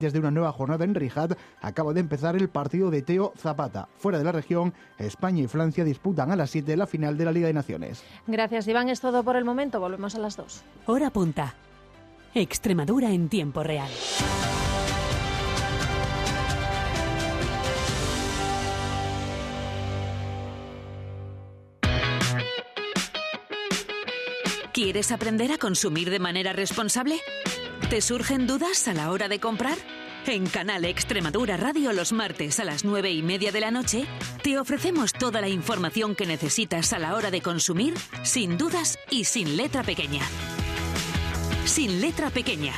Desde una nueva jornada en Rijad acaba de empezar el partido de Teo Zapata. Fuera de la región, España y Francia disputan a las 7 la final de la Liga de Naciones. Gracias, Iván. Es todo por el momento. Volvemos a las 2. Hora punta. Extremadura en tiempo real. ¿Quieres aprender a consumir de manera responsable? ¿Te surgen dudas a la hora de comprar? En Canal Extremadura Radio los martes a las nueve y media de la noche te ofrecemos toda la información que necesitas a la hora de consumir sin dudas y sin letra pequeña. Sin letra pequeña,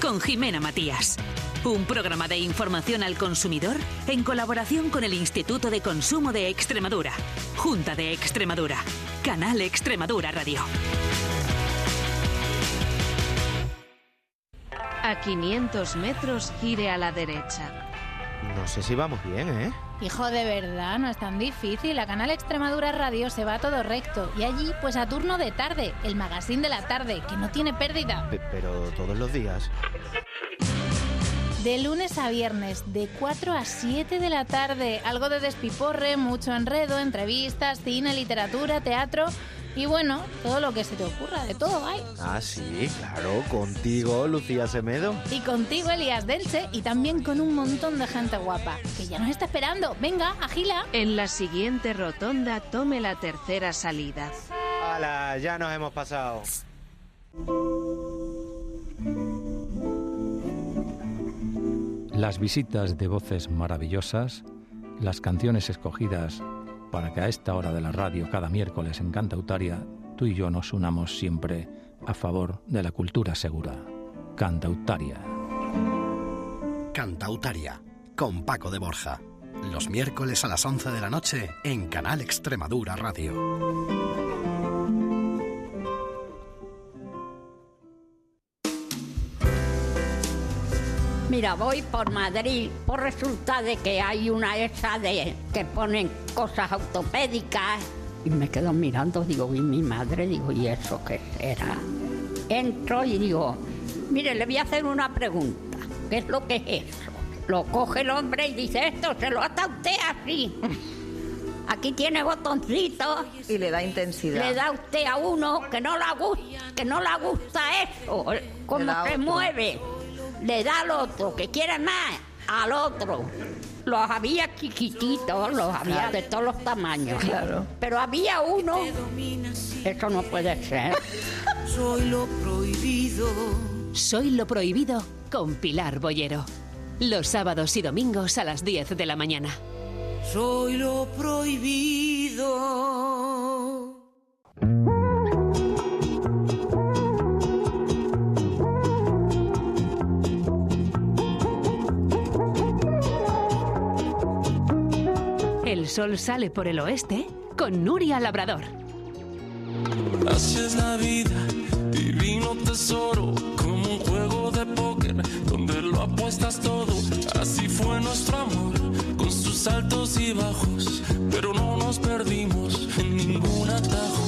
con Jimena Matías. Un programa de información al consumidor en colaboración con el Instituto de Consumo de Extremadura, Junta de Extremadura, Canal Extremadura Radio. A 500 metros gire a la derecha. No sé si vamos bien, ¿eh? Hijo, de verdad, no es tan difícil. A Canal Extremadura Radio se va todo recto. Y allí, pues a turno de tarde, el magazine de la tarde, que no tiene pérdida. Pe- pero todos los días. De lunes a viernes, de 4 a 7 de la tarde. Algo de despiporre, mucho enredo, entrevistas, cine, literatura, teatro. Y bueno, todo lo que se te ocurra, de todo hay. Ah, sí, claro, contigo, Lucía Semedo. Y contigo, Elías Delche, y también con un montón de gente guapa, que ya nos está esperando. Venga, agila. En la siguiente rotonda tome la tercera salida. ¡Hala! Ya nos hemos pasado. Las visitas de voces maravillosas, las canciones escogidas para que a esta hora de la radio cada miércoles en Cantautaria tú y yo nos unamos siempre a favor de la cultura segura. Cantautaria. Cantautaria, con Paco de Borja. Los miércoles a las 11 de la noche en Canal Extremadura Radio. Mira, voy por Madrid, por resulta de que hay una esa de que ponen cosas autopédicas y me quedo mirando, digo, y mi madre, digo, ¿y eso qué será? Entro y digo, mire, le voy a hacer una pregunta, ¿qué es lo que es eso? Lo coge el hombre y dice, esto se lo ata usted así. Aquí tiene botoncitos. Y le da intensidad. Le da usted a uno que no le gusta, que no le gusta eso, cómo se otro. mueve. Le da al otro, que quiere más, al otro. Los había chiquititos, los había Claro. de todos los tamaños. Claro. Pero había uno, eso no puede ser. Soy lo prohibido. Soy lo prohibido con Pilar Boyero. Los sábados y domingos a las 10 de la mañana. Soy lo prohibido. El sol sale por el oeste con Nuria Labrador. Así es la vida, divino tesoro, como un juego de póker donde lo apuestas todo. Así fue nuestro amor, con sus altos y bajos, pero no nos perdimos en ningún atajo.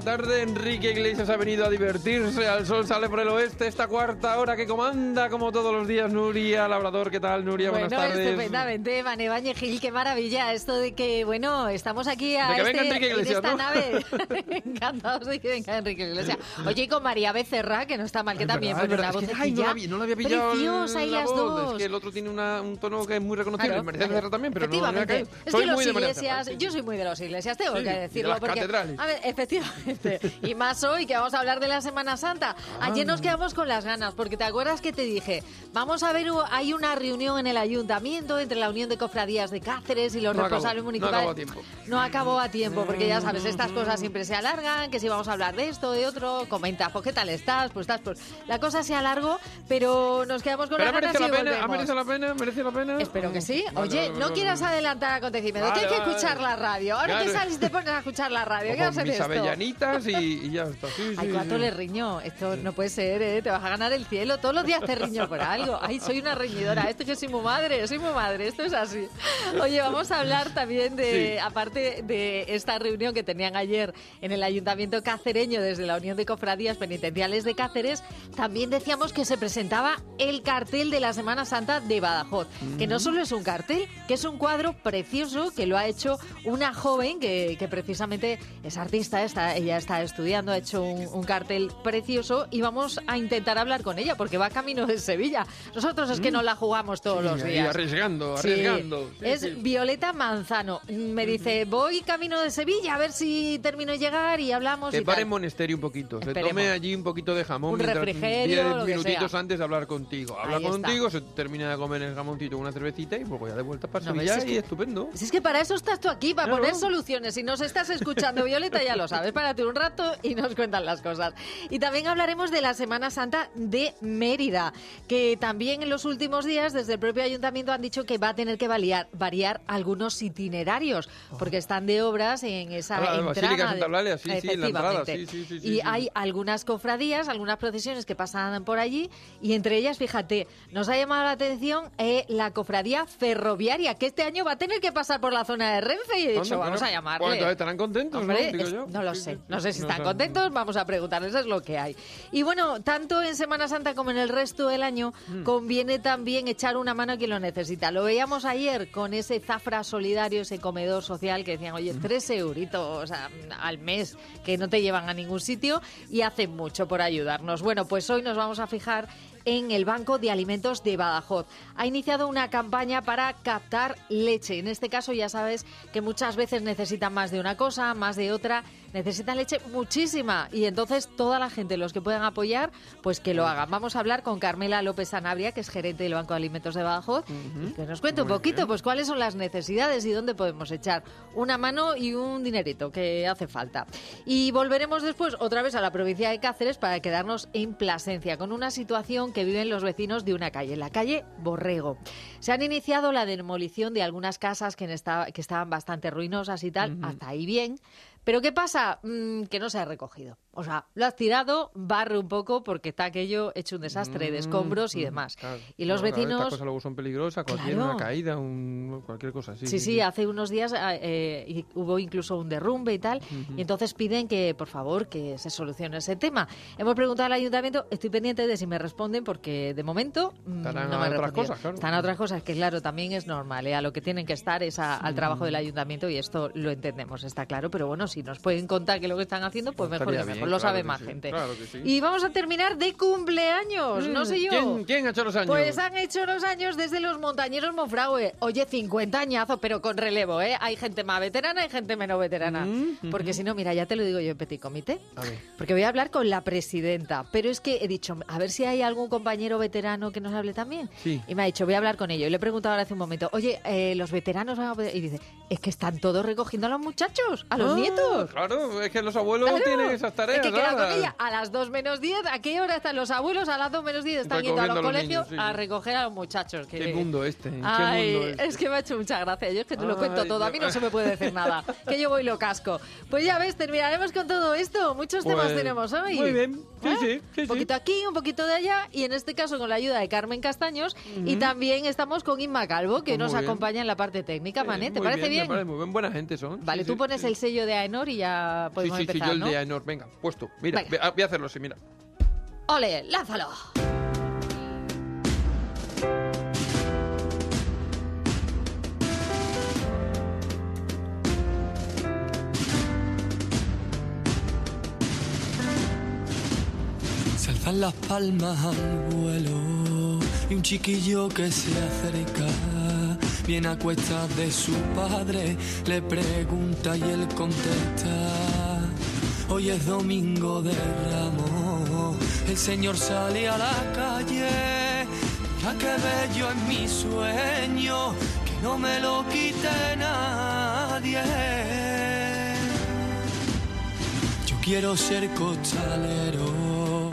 Tarde, Enrique Iglesias ha venido a divertirse. Al sol sale por el oeste. Esta cuarta hora que comanda, como todos los días, Nuria Labrador. ¿Qué tal, Nuria? Bueno, Buenas tardes. estupendamente, Van Ebañez Gil, qué maravilla esto de que, bueno, estamos aquí a De que venga este- Enrique Iglesias, en esta ¿no? nave. Encantados de que venga Enrique Iglesias. Oye, y con María Becerra, que no está mal, que Es también es una verdad. Es que, ay, no, la, no la había pillado preciosa y la las voz. dos. Es que el otro tiene una- un tono que es muy reconocible. Claro, claro. Becerra también, pero no caído. Es Soy que los muy de María iglesias, Becerra, sí. yo soy muy de los iglesias, tengo Sí, que y de decirlo. las porque, catedrales. A ver, Efectivamente. Y más hoy que vamos a hablar de la Semana Santa. Ayer nos quedamos con las ganas, porque te acuerdas que te dije, vamos a ver, hay una reunión en el ayuntamiento entre la Unión de Cofradías de Cáceres y los No acabó, responsables no municipales. acabó a tiempo. No acabó a tiempo, porque ya sabes, estas cosas siempre se alargan, que si vamos a hablar de esto, de otro, comenta, pues qué tal estás, pues estás, pues la cosa se alargó, pero nos quedamos con Pero las ganas merecido y la pena, ha volvemos. merecido la pena, merece la pena. Espero que sí. Vale, Oye, vale, no vale, quieras vale. adelantar acontecimientos, que hay Vale, que escuchar la radio. Ahora que Claro. sales y te pones a escuchar la radio, ¿qué mis esto? avellanitas y, y ya está. Sí, Ay, sí, cuánto sí. le riño. Esto no puede ser, ¿eh? Te vas a ganar el cielo. Todos los días te riño por algo. Ay, soy una reñidora. Esto que soy muy madre, soy muy madre. Esto es así. Oye, vamos a hablar también de, aparte de esta reunión que tenían ayer en el Ayuntamiento cacereño desde la Unión de Cofradías Penitenciales de Cáceres, también decíamos que se presentaba el cartel de la Semana Santa de Badajoz. Que no solo es un cartel, que es un cuadro precioso que lo ha hecho una joven que, que precisamente es artista, está, ella está estudiando, ha hecho un, un cartel precioso y vamos a intentar hablar con ella porque va camino de Sevilla. Nosotros es que no la jugamos todos Sí, los días. arriesgando, Sí. arriesgando. Sí, es. Violeta Manzano. Me dice, voy camino de Sevilla a ver si termino de llegar y hablamos Que y pare en monasterio un poquito. Se Esperemos. tome allí un poquito de jamón. Un refrigerio, diez minutitos sea. antes de hablar contigo. Habla Ahí está. contigo, se termina de comer el jamoncito una cervecita y luego ya de vuelta para No, Sevilla es y que- estupendo. Si es que para eso estás tú aquí, para Claro. poner soluciones. Si nos estás escuchando, Violeta, ya lo sabes. Párate un rato y nos cuentan las cosas. Y también hablaremos de la Semana Santa de Mérida, que también en los últimos días, desde el propio ayuntamiento, han dicho que va a tener que variar, variar algunos itinerarios, porque están de obras en esa Ah, entrada. De sí, sí, en la entrada, Efectivamente. sí, y hay algunas cofradías, algunas procesiones que pasan por allí, y entre ellas, fíjate, nos ha llamado la atención eh, la cofradía ferroviaria, que este año va a tener que pasar por la zona de Renfe, y he dicho, vamos a llamarle. bueno, entonces estarán contentos, Hombre, ¿no? Digo es- yo. no lo sé, no sé si No están sé. Contentos, vamos a preguntarles, es lo que hay. Y bueno, tanto en Semana Santa como en el resto del año, Mm. conviene también echar una mano a quien lo necesita. Lo veíamos ayer con ese Zafra Solidario, ese comedor social que decían, oye, tres euritos al mes que no te llevan a ningún sitio y hacen mucho por ayudarnos. Bueno, pues hoy nos vamos a fijar en el Banco de Alimentos de Badajoz. Ha iniciado una campaña para captar leche. En este caso ya sabes que muchas veces necesitan más de una cosa, más de otra, necesitan leche muchísima y entonces toda la gente, los que puedan apoyar, pues que lo hagan. Vamos a hablar con Carmela López Sanabria, que es gerente del Banco de Alimentos de Badajoz, y que nos cuente un poquito bien. pues cuáles son las necesidades y dónde podemos echar una mano y un dinerito que hace falta. Y volveremos después otra vez a la provincia de Cáceres para quedarnos en Plasencia con una situación que viven los vecinos de una calle, la calle Borrego. Se han iniciado la demolición de algunas casas que, en esta- que estaban bastante ruinosas y tal, hasta ahí bien. Pero ¿qué pasa? Mm, que no se ha recogido. O sea, lo has tirado, barre un poco porque está aquello hecho un desastre de escombros y demás. Claro. Y los No, claro, vecinos... Estas cosas luego son peligrosas, cualquier Claro. una caída, un, cualquier cosa así. Sí, sí, hace unos días eh, y hubo incluso un derrumbe y tal, y entonces piden que, por favor, que se solucione ese tema. Hemos preguntado al ayuntamiento, estoy pendiente de si me responden, porque de momento mm, Estarán no a me otras respondido. cosas, claro. Están a otras cosas, que claro, también es normal, ¿eh? a lo que tienen que estar es a- al trabajo Mm. del ayuntamiento y esto lo entendemos, está claro, pero bueno, si nos pueden contar que lo que están haciendo, pues mejor Estaría que mejor, lo claro sabe más sí, gente. claro que sí. Y vamos a terminar de cumpleaños, no Mm, sé yo. ¿Quién, quién ha hecho los años? Pues han hecho los años desde los montañeros Monfragüe. Oye, 50 añazos, pero con relevo, ¿eh? Hay gente más veterana y gente menos veterana. Mm, Porque si no, mira, ya te lo digo yo en Petit Comité. A ver. Porque voy a hablar con la presidenta. Pero es que he dicho, a ver si hay algún compañero veterano que nos hable también. Sí. Y me ha dicho, voy a hablar con ellos. Y le he preguntado ahora hace un momento, oye, eh, los veteranos van a poder... Y dice, es que están todos recogiendo a los muchachos, a los Ah, nietos. Claro, es que los abuelos Claro. tienen esas tareas. Es que queda raras. con ella a las 2 menos 10. ¿A qué hora están los abuelos? A las 2 menos 10 están yendo a los Recogiendo a los colegios niños, sí, a recoger a los muchachos. que- Qué mundo este, qué Ay, mundo este. es que me ha hecho mucha gracia. Yo es que te lo Ay, cuento todo. A mí no se me puede decir nada. Que yo voy lo casco. Pues ya ves, terminaremos con todo esto. Muchos temas Pues, tenemos hoy. Muy bien, sí, ¿Eh? sí, sí, Un poquito aquí, un poquito de allá. Y en este caso con la ayuda de Carmen Castaños. Y también estamos con Inma Calvo, que Pues nos muy bien. acompaña en la parte técnica. Mané, ¿te parece bien? Me parece muy bien, buena gente son. Vale, tú pones el sello de Aenor y ya podemos sí, sí, empezar, yo el ¿no? de Ainor, venga, puesto. Mira, Venga. voy a hacerlo así, mira. ¡Ole, lánzalo! Se alzan las palmas al vuelo y un chiquillo que se acerca viene a cuestas de su padre, le pregunta y él contesta. Hoy es domingo de ramo, el Señor sale a la calle. Ya que bello es mi sueño, que no me lo quite nadie. Yo quiero ser costalero.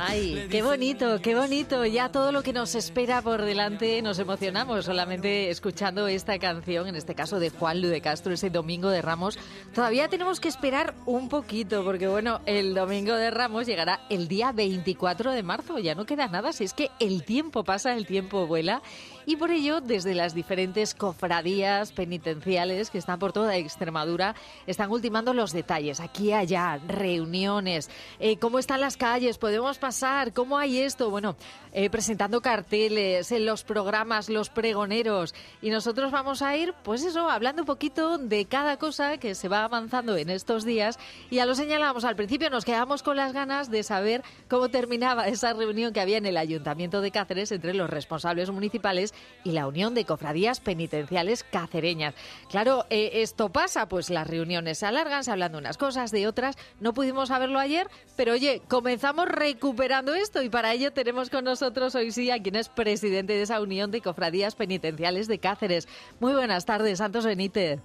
Ay, qué bonito, qué bonito. Ya todo lo que nos espera por delante nos emocionamos solamente escuchando esta canción, en este caso de Juan Lu de Castro, ese Domingo de Ramos. Todavía tenemos que esperar un poquito, porque bueno, el Domingo de Ramos llegará el día 24 de marzo. Ya no queda nada, si es que el tiempo pasa, el tiempo vuela. Y por ello, desde las diferentes cofradías penitenciales que están por toda Extremadura, están ultimando los detalles. Aquí, allá, reuniones, eh, cómo están las calles, podemos pasar, cómo hay esto. Bueno, eh, presentando carteles, en los programas, los pregoneros. Y nosotros vamos a ir, pues eso, hablando un poquito de cada cosa que se va avanzando en estos días. Y ya lo señalamos al principio, nos quedamos con las ganas de saber cómo terminaba esa reunión que había en el Ayuntamiento de Cáceres entre los responsables municipales y la Unión de Cofradías Penitenciales Cacereñas. Claro, eh, esto pasa, pues las reuniones se alargan, se hablan de unas cosas, de otras. No pudimos saberlo ayer, pero oye, comenzamos recuperando esto y para ello tenemos con nosotros hoy sí a quien es presidente de esa Unión de Cofradías Penitenciales de Cáceres. Muy buenas tardes, Santos Benítez.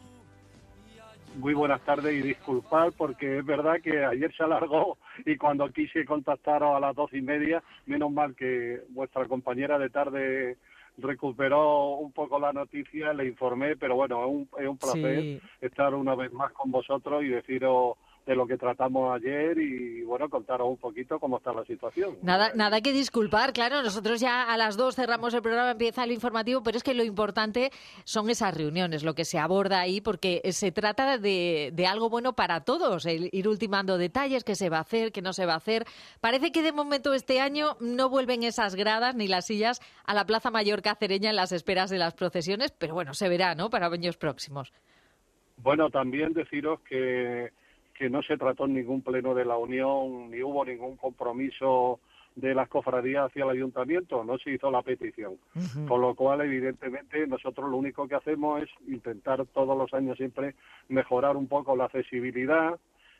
Muy buenas tardes y disculpad porque es verdad que ayer se alargó y cuando quise contactaros a las doce y media, menos mal que vuestra compañera de tarde recuperó un poco la noticia, le informé, pero bueno, es un, es un placer Sí. estar una vez más con vosotros y deciros de lo que tratamos ayer y bueno, contaros un poquito cómo está la situación. Nada, nada que disculpar, claro, nosotros ya a las dos cerramos el programa, empieza el informativo, pero es que lo importante son esas reuniones, lo que se aborda ahí, porque se trata de, de algo bueno para todos, el ir ultimando detalles, qué se va a hacer, qué no se va a hacer. Parece que de momento este año no vuelven esas gradas ni las sillas a la Plaza Mayor cacereña en las esperas de las procesiones, pero bueno, se verá, ¿no?, para años próximos. Bueno, también deciros que, que no se trató en ningún pleno de la Unión, ni hubo ningún compromiso de las cofradías hacia el ayuntamiento, no se hizo la petición. Con lo cual, evidentemente, nosotros lo único que hacemos es intentar todos los años siempre mejorar un poco la accesibilidad.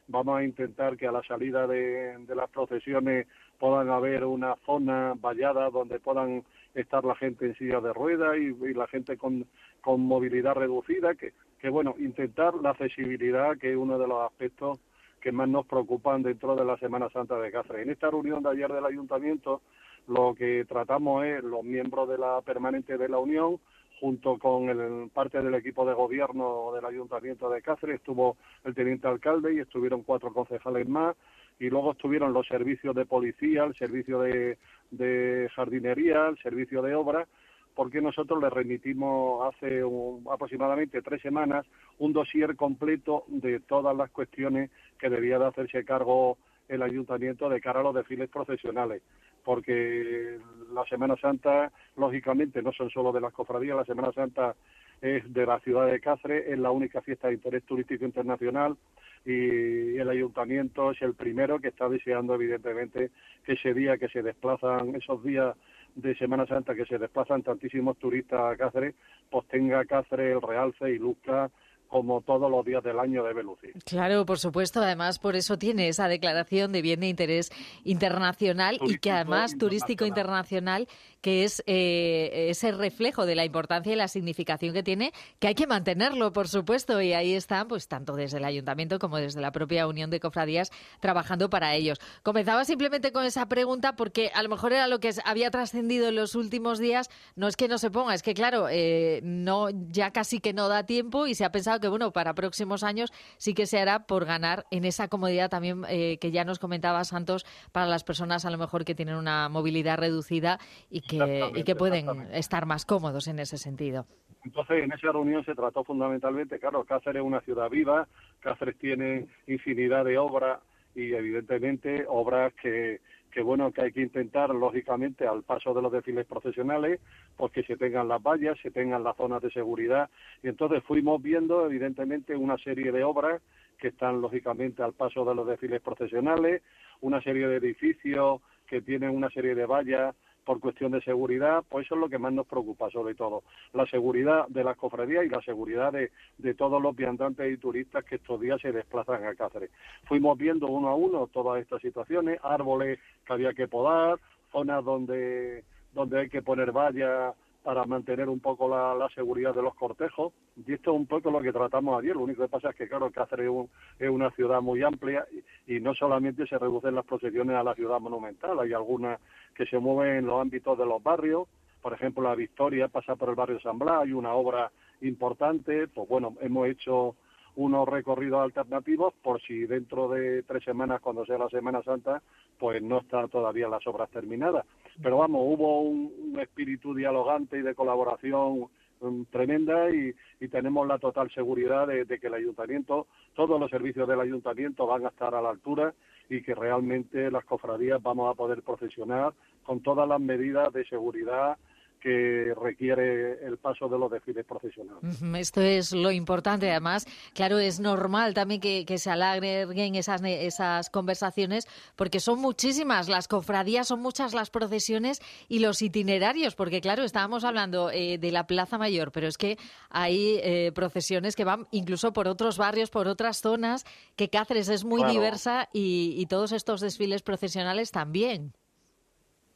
Vamos a intentar que a la salida de, de las procesiones puedan haber una zona vallada donde puedan estar la gente en silla de ruedas y, y la gente con, con movilidad reducida, que, que bueno, intentar la accesibilidad, que es uno de los aspectos que más nos preocupan dentro de la Semana Santa de Cáceres. En esta reunión de ayer del ayuntamiento, lo que tratamos es los miembros de la permanente de la Unión, junto con el, parte del equipo de gobierno del ayuntamiento de Cáceres, estuvo el teniente alcalde y estuvieron cuatro concejales más, y luego estuvieron los servicios de policía, el servicio de, de jardinería, el servicio de obra, porque nosotros le remitimos hace aproximadamente tres semanas un dossier completo de todas las cuestiones que debía de hacerse cargo el ayuntamiento de cara a los desfiles profesionales, porque la Semana Santa, lógicamente, no son solo de las cofradías, la Semana Santa es de la ciudad de Cáceres, es la única fiesta de interés turístico internacional y el ayuntamiento es el primero que está deseando, evidentemente, que ese día que se desplazan, esos días de Semana Santa que se desplazan tantísimos turistas a Cáceres, pues tenga Cáceres el realce y luzca como todos los días del año debe lucir. Claro, por supuesto. Además, por eso tiene esa declaración de bien de interés internacional y que además turístico internacional, que es eh, ese reflejo de la importancia y la significación que tiene, que hay que mantenerlo, por supuesto. Y ahí están, pues tanto desde el ayuntamiento como desde la propia Unión de Cofradías trabajando para ellos. Comenzaba simplemente con esa pregunta porque a lo mejor era lo que había trascendido en los últimos días. No es que no se ponga, es que claro, eh, no ya casi que no da tiempo y se ha pensado que bueno para próximos años sí que se hará por ganar en esa comodidad también eh, que ya nos comentaba Santos para las personas a lo mejor que tienen una movilidad reducida y que, y que pueden estar más cómodos en ese sentido. Entonces, en esa reunión se trató fundamentalmente, claro, Cáceres es una ciudad viva, Cáceres tiene infinidad de obras y evidentemente obras que, que bueno, que hay que intentar, lógicamente, al paso de los desfiles profesionales, pues que se tengan las vallas, se tengan las zonas de seguridad. Y entonces fuimos viendo, evidentemente, una serie de obras que están, lógicamente, al paso de los desfiles profesionales, una serie de edificios que tienen una serie de vallas por cuestión de seguridad, pues eso es lo que más nos preocupa sobre todo, la seguridad de las cofradías y la seguridad de, de todos los viandantes y turistas que estos días se desplazan a Cáceres. Fuimos viendo uno a uno todas estas situaciones, árboles que había que podar, zonas donde, donde hay que poner vallas para mantener un poco la, seguridad de los cortejos. Y esto es un poco lo que tratamos ayer. Lo único que pasa es que, claro, Cáceres es, un, es una ciudad muy amplia y, y, no solamente se reducen las procesiones a la ciudad monumental, hay algunas que se mueven en los ámbitos de los barrios. Por ejemplo, la Victoria pasa por el barrio San Blas, hay una obra importante. Pues bueno, hemos hecho unos recorridos alternativos por si dentro de tres semanas, cuando sea la Semana Santa, pues no están todavía las obras terminadas. Pero vamos, hubo un, espíritu dialogante y de colaboración um, tremenda y, y, tenemos la total seguridad de, que el ayuntamiento, todos los servicios del ayuntamiento van a estar a la altura y que realmente las cofradías vamos a poder procesionar con todas las medidas de seguridad que requiere el paso de los desfiles profesionales. Esto es lo importante, además, claro, es normal también que, que se alarguen esas, esas conversaciones, porque son muchísimas las cofradías, son muchas las procesiones y los itinerarios, porque claro, estábamos hablando eh, de la Plaza Mayor, pero es que hay eh, procesiones que van incluso por otros barrios, por otras zonas, que Cáceres es muy Claro. diversa y, y todos estos desfiles procesionales también.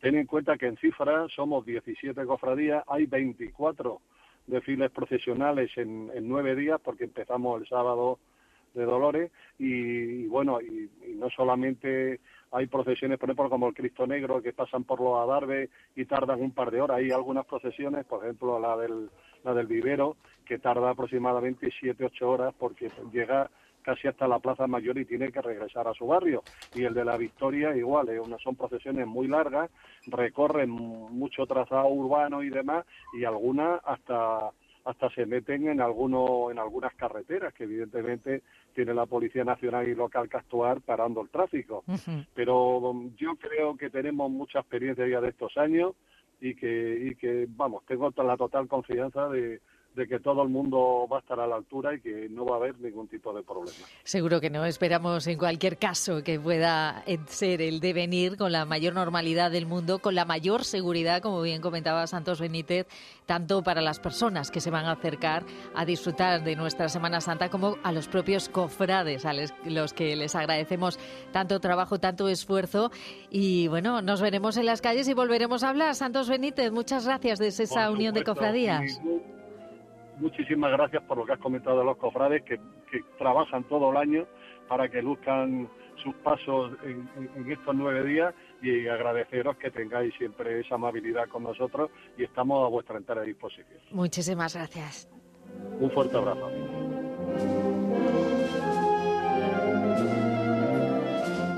Ten en cuenta que en cifra somos 17 cofradías, hay 24 desfiles procesionales en, nueve días, porque empezamos el sábado de Dolores, y, y bueno, y, y no solamente hay procesiones, por ejemplo, como el Cristo Negro, que pasan por los adarves y tardan un par de horas. Hay algunas procesiones, por ejemplo, la del, la del Vivero, que tarda aproximadamente 7-8 horas porque llega casi hasta la Plaza Mayor y tiene que regresar a su barrio. Y el de la Victoria igual, ¿eh? Unas son procesiones muy largas, recorren mucho trazado urbano y demás, y algunas hasta hasta se meten en algunos en algunas carreteras que evidentemente tiene la Policía Nacional y local que actuar parando el tráfico. Pero um, yo creo que tenemos mucha experiencia ya de estos años y que, y que vamos, tengo la total confianza de, de que todo el mundo va a estar a la altura y que no va a haber ningún tipo de problema. Seguro que no. Esperamos en cualquier caso que pueda ser el devenir con la mayor normalidad del mundo, con la mayor seguridad, como bien comentaba Santos Benítez, tanto para las personas que se van a acercar a disfrutar de nuestra Semana Santa como a los propios cofrades, a les- los que les agradecemos tanto trabajo, tanto esfuerzo. Y bueno, nos veremos en las calles y volveremos a hablar. Santos Benítez, muchas gracias desde esa Por unión de cofradías. Muchísimas gracias por lo que has comentado de los cofrades que, que trabajan todo el año para que luzcan sus pasos en, en- en estos nueve días y agradeceros que tengáis siempre esa amabilidad con nosotros y estamos a vuestra entera disposición. Muchísimas gracias. Un fuerte abrazo.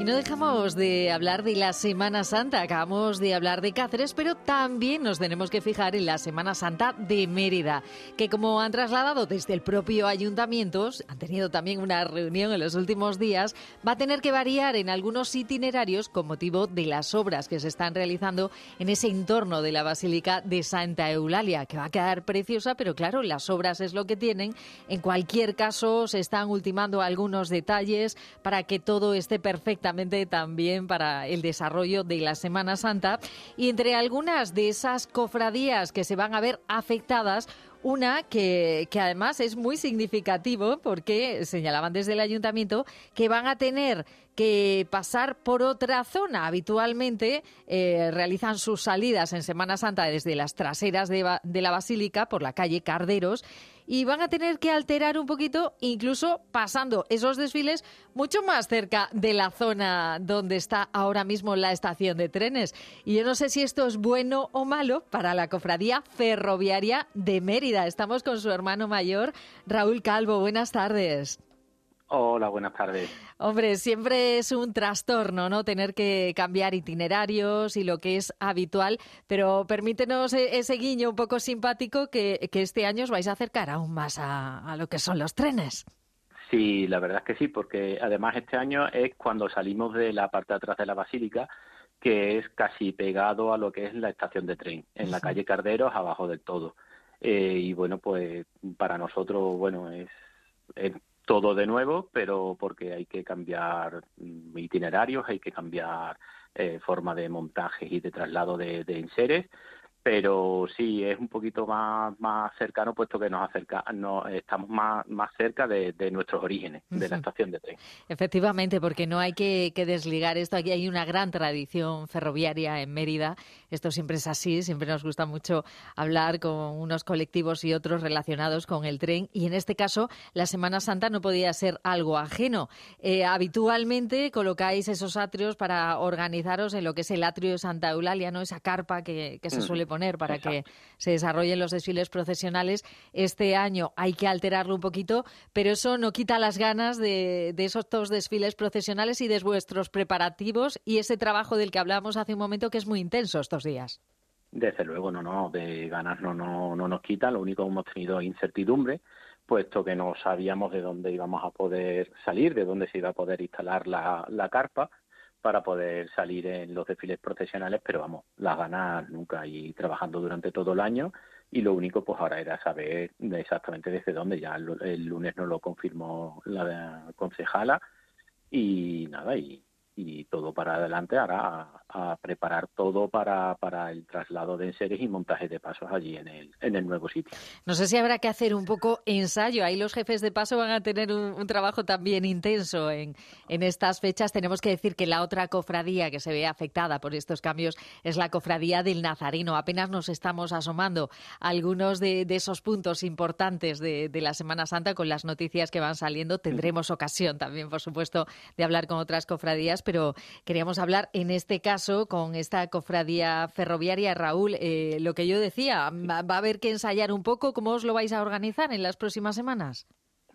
No dejamos de hablar de la Semana Santa. Acabamos de hablar de Cáceres, pero también nos tenemos que fijar en la Semana Santa de Mérida, que como han trasladado desde el propio ayuntamiento, han tenido también una reunión en los últimos días, va a tener que variar en algunos itinerarios con motivo de las obras que se están realizando en ese entorno de la Basílica de Santa Eulalia, que va a quedar preciosa, pero claro, las obras es lo que tienen. En cualquier caso, se están ultimando algunos detalles para que todo esté perfectamente también para el desarrollo de la Semana Santa. Y entre algunas de esas cofradías que se van a ver afectadas, una que, que además es muy significativo porque señalaban desde el ayuntamiento que van a tener que pasar por otra zona. Habitualmente eh, realizan sus salidas en Semana Santa desde las traseras de, la Basílica por la calle Carderos y van a tener que alterar un poquito, incluso pasando esos desfiles mucho más cerca de la zona donde está ahora mismo la estación de trenes. Y yo no sé si esto es bueno o malo para la cofradía ferroviaria de Mérida. Estamos con su hermano mayor, Raúl Calvo. Buenas tardes. Hola, buenas tardes. Hombre, siempre es un trastorno, ¿no? Tener que cambiar itinerarios y lo que es habitual, pero permítenos e- ese guiño un poco simpático que, que este año os vais a acercar aún más a, a lo que son los trenes. Sí, la verdad es que sí, porque además este año es cuando salimos de la parte de atrás de la basílica, que es casi pegado a lo que es la estación de tren, en la calle Carderos, abajo del todo. Eh, y bueno, pues para nosotros, bueno, es, es todo de nuevo, pero porque hay que cambiar mm, itinerarios, hay que cambiar eh, forma de montajes y de traslado de, de enseres pero sí es un poquito más, más cercano puesto que nos acerca no estamos más, más cerca de, de nuestros orígenes de la estación de tren Efectivamente, porque no hay que, que desligar esto. Aquí hay una gran tradición ferroviaria en Mérida. Esto siempre es así. Siempre nos gusta mucho hablar con unos colectivos y otros relacionados con el tren. Y en este caso, la Semana Santa no podía ser algo ajeno. Eh, habitualmente colocáis esos atrios para organizaros en lo que es el atrio de Santa Eulalia, ¿no? Esa carpa que, que se suele poner para que se desarrollen los desfiles procesionales. Este año hay que alterarlo un poquito, pero eso no quita las ganas de, de esos dos desfiles procesionales y de vuestros preparativos y ese trabajo del que hablábamos hace un momento que es muy intenso estos días. Desde luego, no, no, de ganas no, no, no nos quita, lo único que hemos tenido es incertidumbre, puesto que no sabíamos de dónde íbamos a poder salir, de dónde se iba a poder instalar la, la carpa para poder salir en los desfiles procesionales, pero vamos, las ganas nunca y trabajando durante todo el año y lo único pues ahora era saber exactamente desde dónde, ya el, el lunes nos lo confirmó la concejala y nada, y, y todo para adelante ahora a, a preparar todo para, para el traslado de enseres y montaje de pasos allí en el, en el nuevo sitio. No sé si habrá que hacer un poco ensayo. Ahí los jefes de paso van a tener un, un trabajo también intenso en, en estas fechas. Tenemos que decir que la otra cofradía que se ve afectada por estos cambios es la cofradía del Nazareno. Apenas nos estamos asomando a algunos de, de esos puntos importantes de, de la Semana Santa con las noticias que van saliendo. Tendremos ocasión también, por supuesto, de hablar con otras cofradías, pero queríamos hablar en este caso con esta cofradía ferroviaria. Raúl, eh, lo que yo decía, va a haber que ensayar un poco. ¿Cómo os lo vais a organizar en las próximas semanas?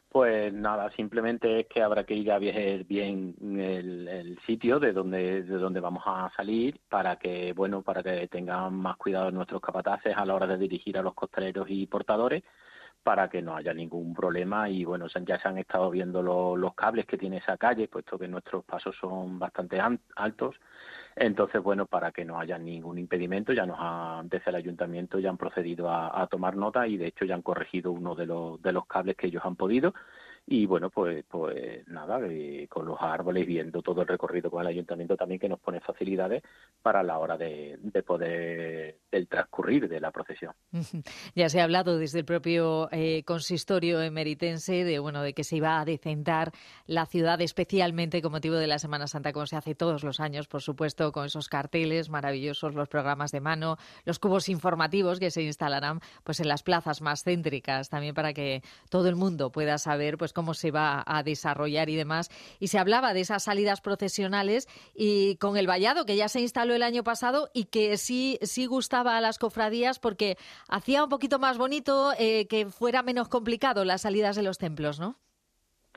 Pues nada, simplemente es que habrá que ir a ver bien el, sitio de donde de donde vamos a salir para que bueno para que tengan más cuidado nuestros capataces a la hora de dirigir a los costaleros y portadores para que no haya ningún problema y bueno ya se han estado viendo lo- los cables que tiene esa calle puesto que nuestros pasos son bastante an- altos. Entonces bueno para que no haya ningún impedimento ya nos han desde el ayuntamiento ya han procedido a, a tomar nota y de hecho ya han corregido uno de los de los cables que ellos han podido y bueno pues pues nada eh, con los árboles viendo todo el recorrido con el ayuntamiento también que nos pone facilidades para la hora de, de poder del transcurrir de la procesión. Ya se ha hablado desde el propio eh, consistorio emeritense de bueno de que se iba a decentar la ciudad especialmente con motivo de la Semana Santa como se hace todos los años por supuesto con esos carteles maravillosos los programas de mano los cubos informativos que se instalarán pues en las plazas más céntricas también para que todo el mundo pueda saber pues cómo se va a desarrollar y demás y se hablaba de esas salidas procesionales y con el vallado que ya se instaló el año pasado y que sí sí gustaba a las cofradías porque hacía un poquito más bonito eh, que fuera menos complicado las salidas de los templos, ¿no?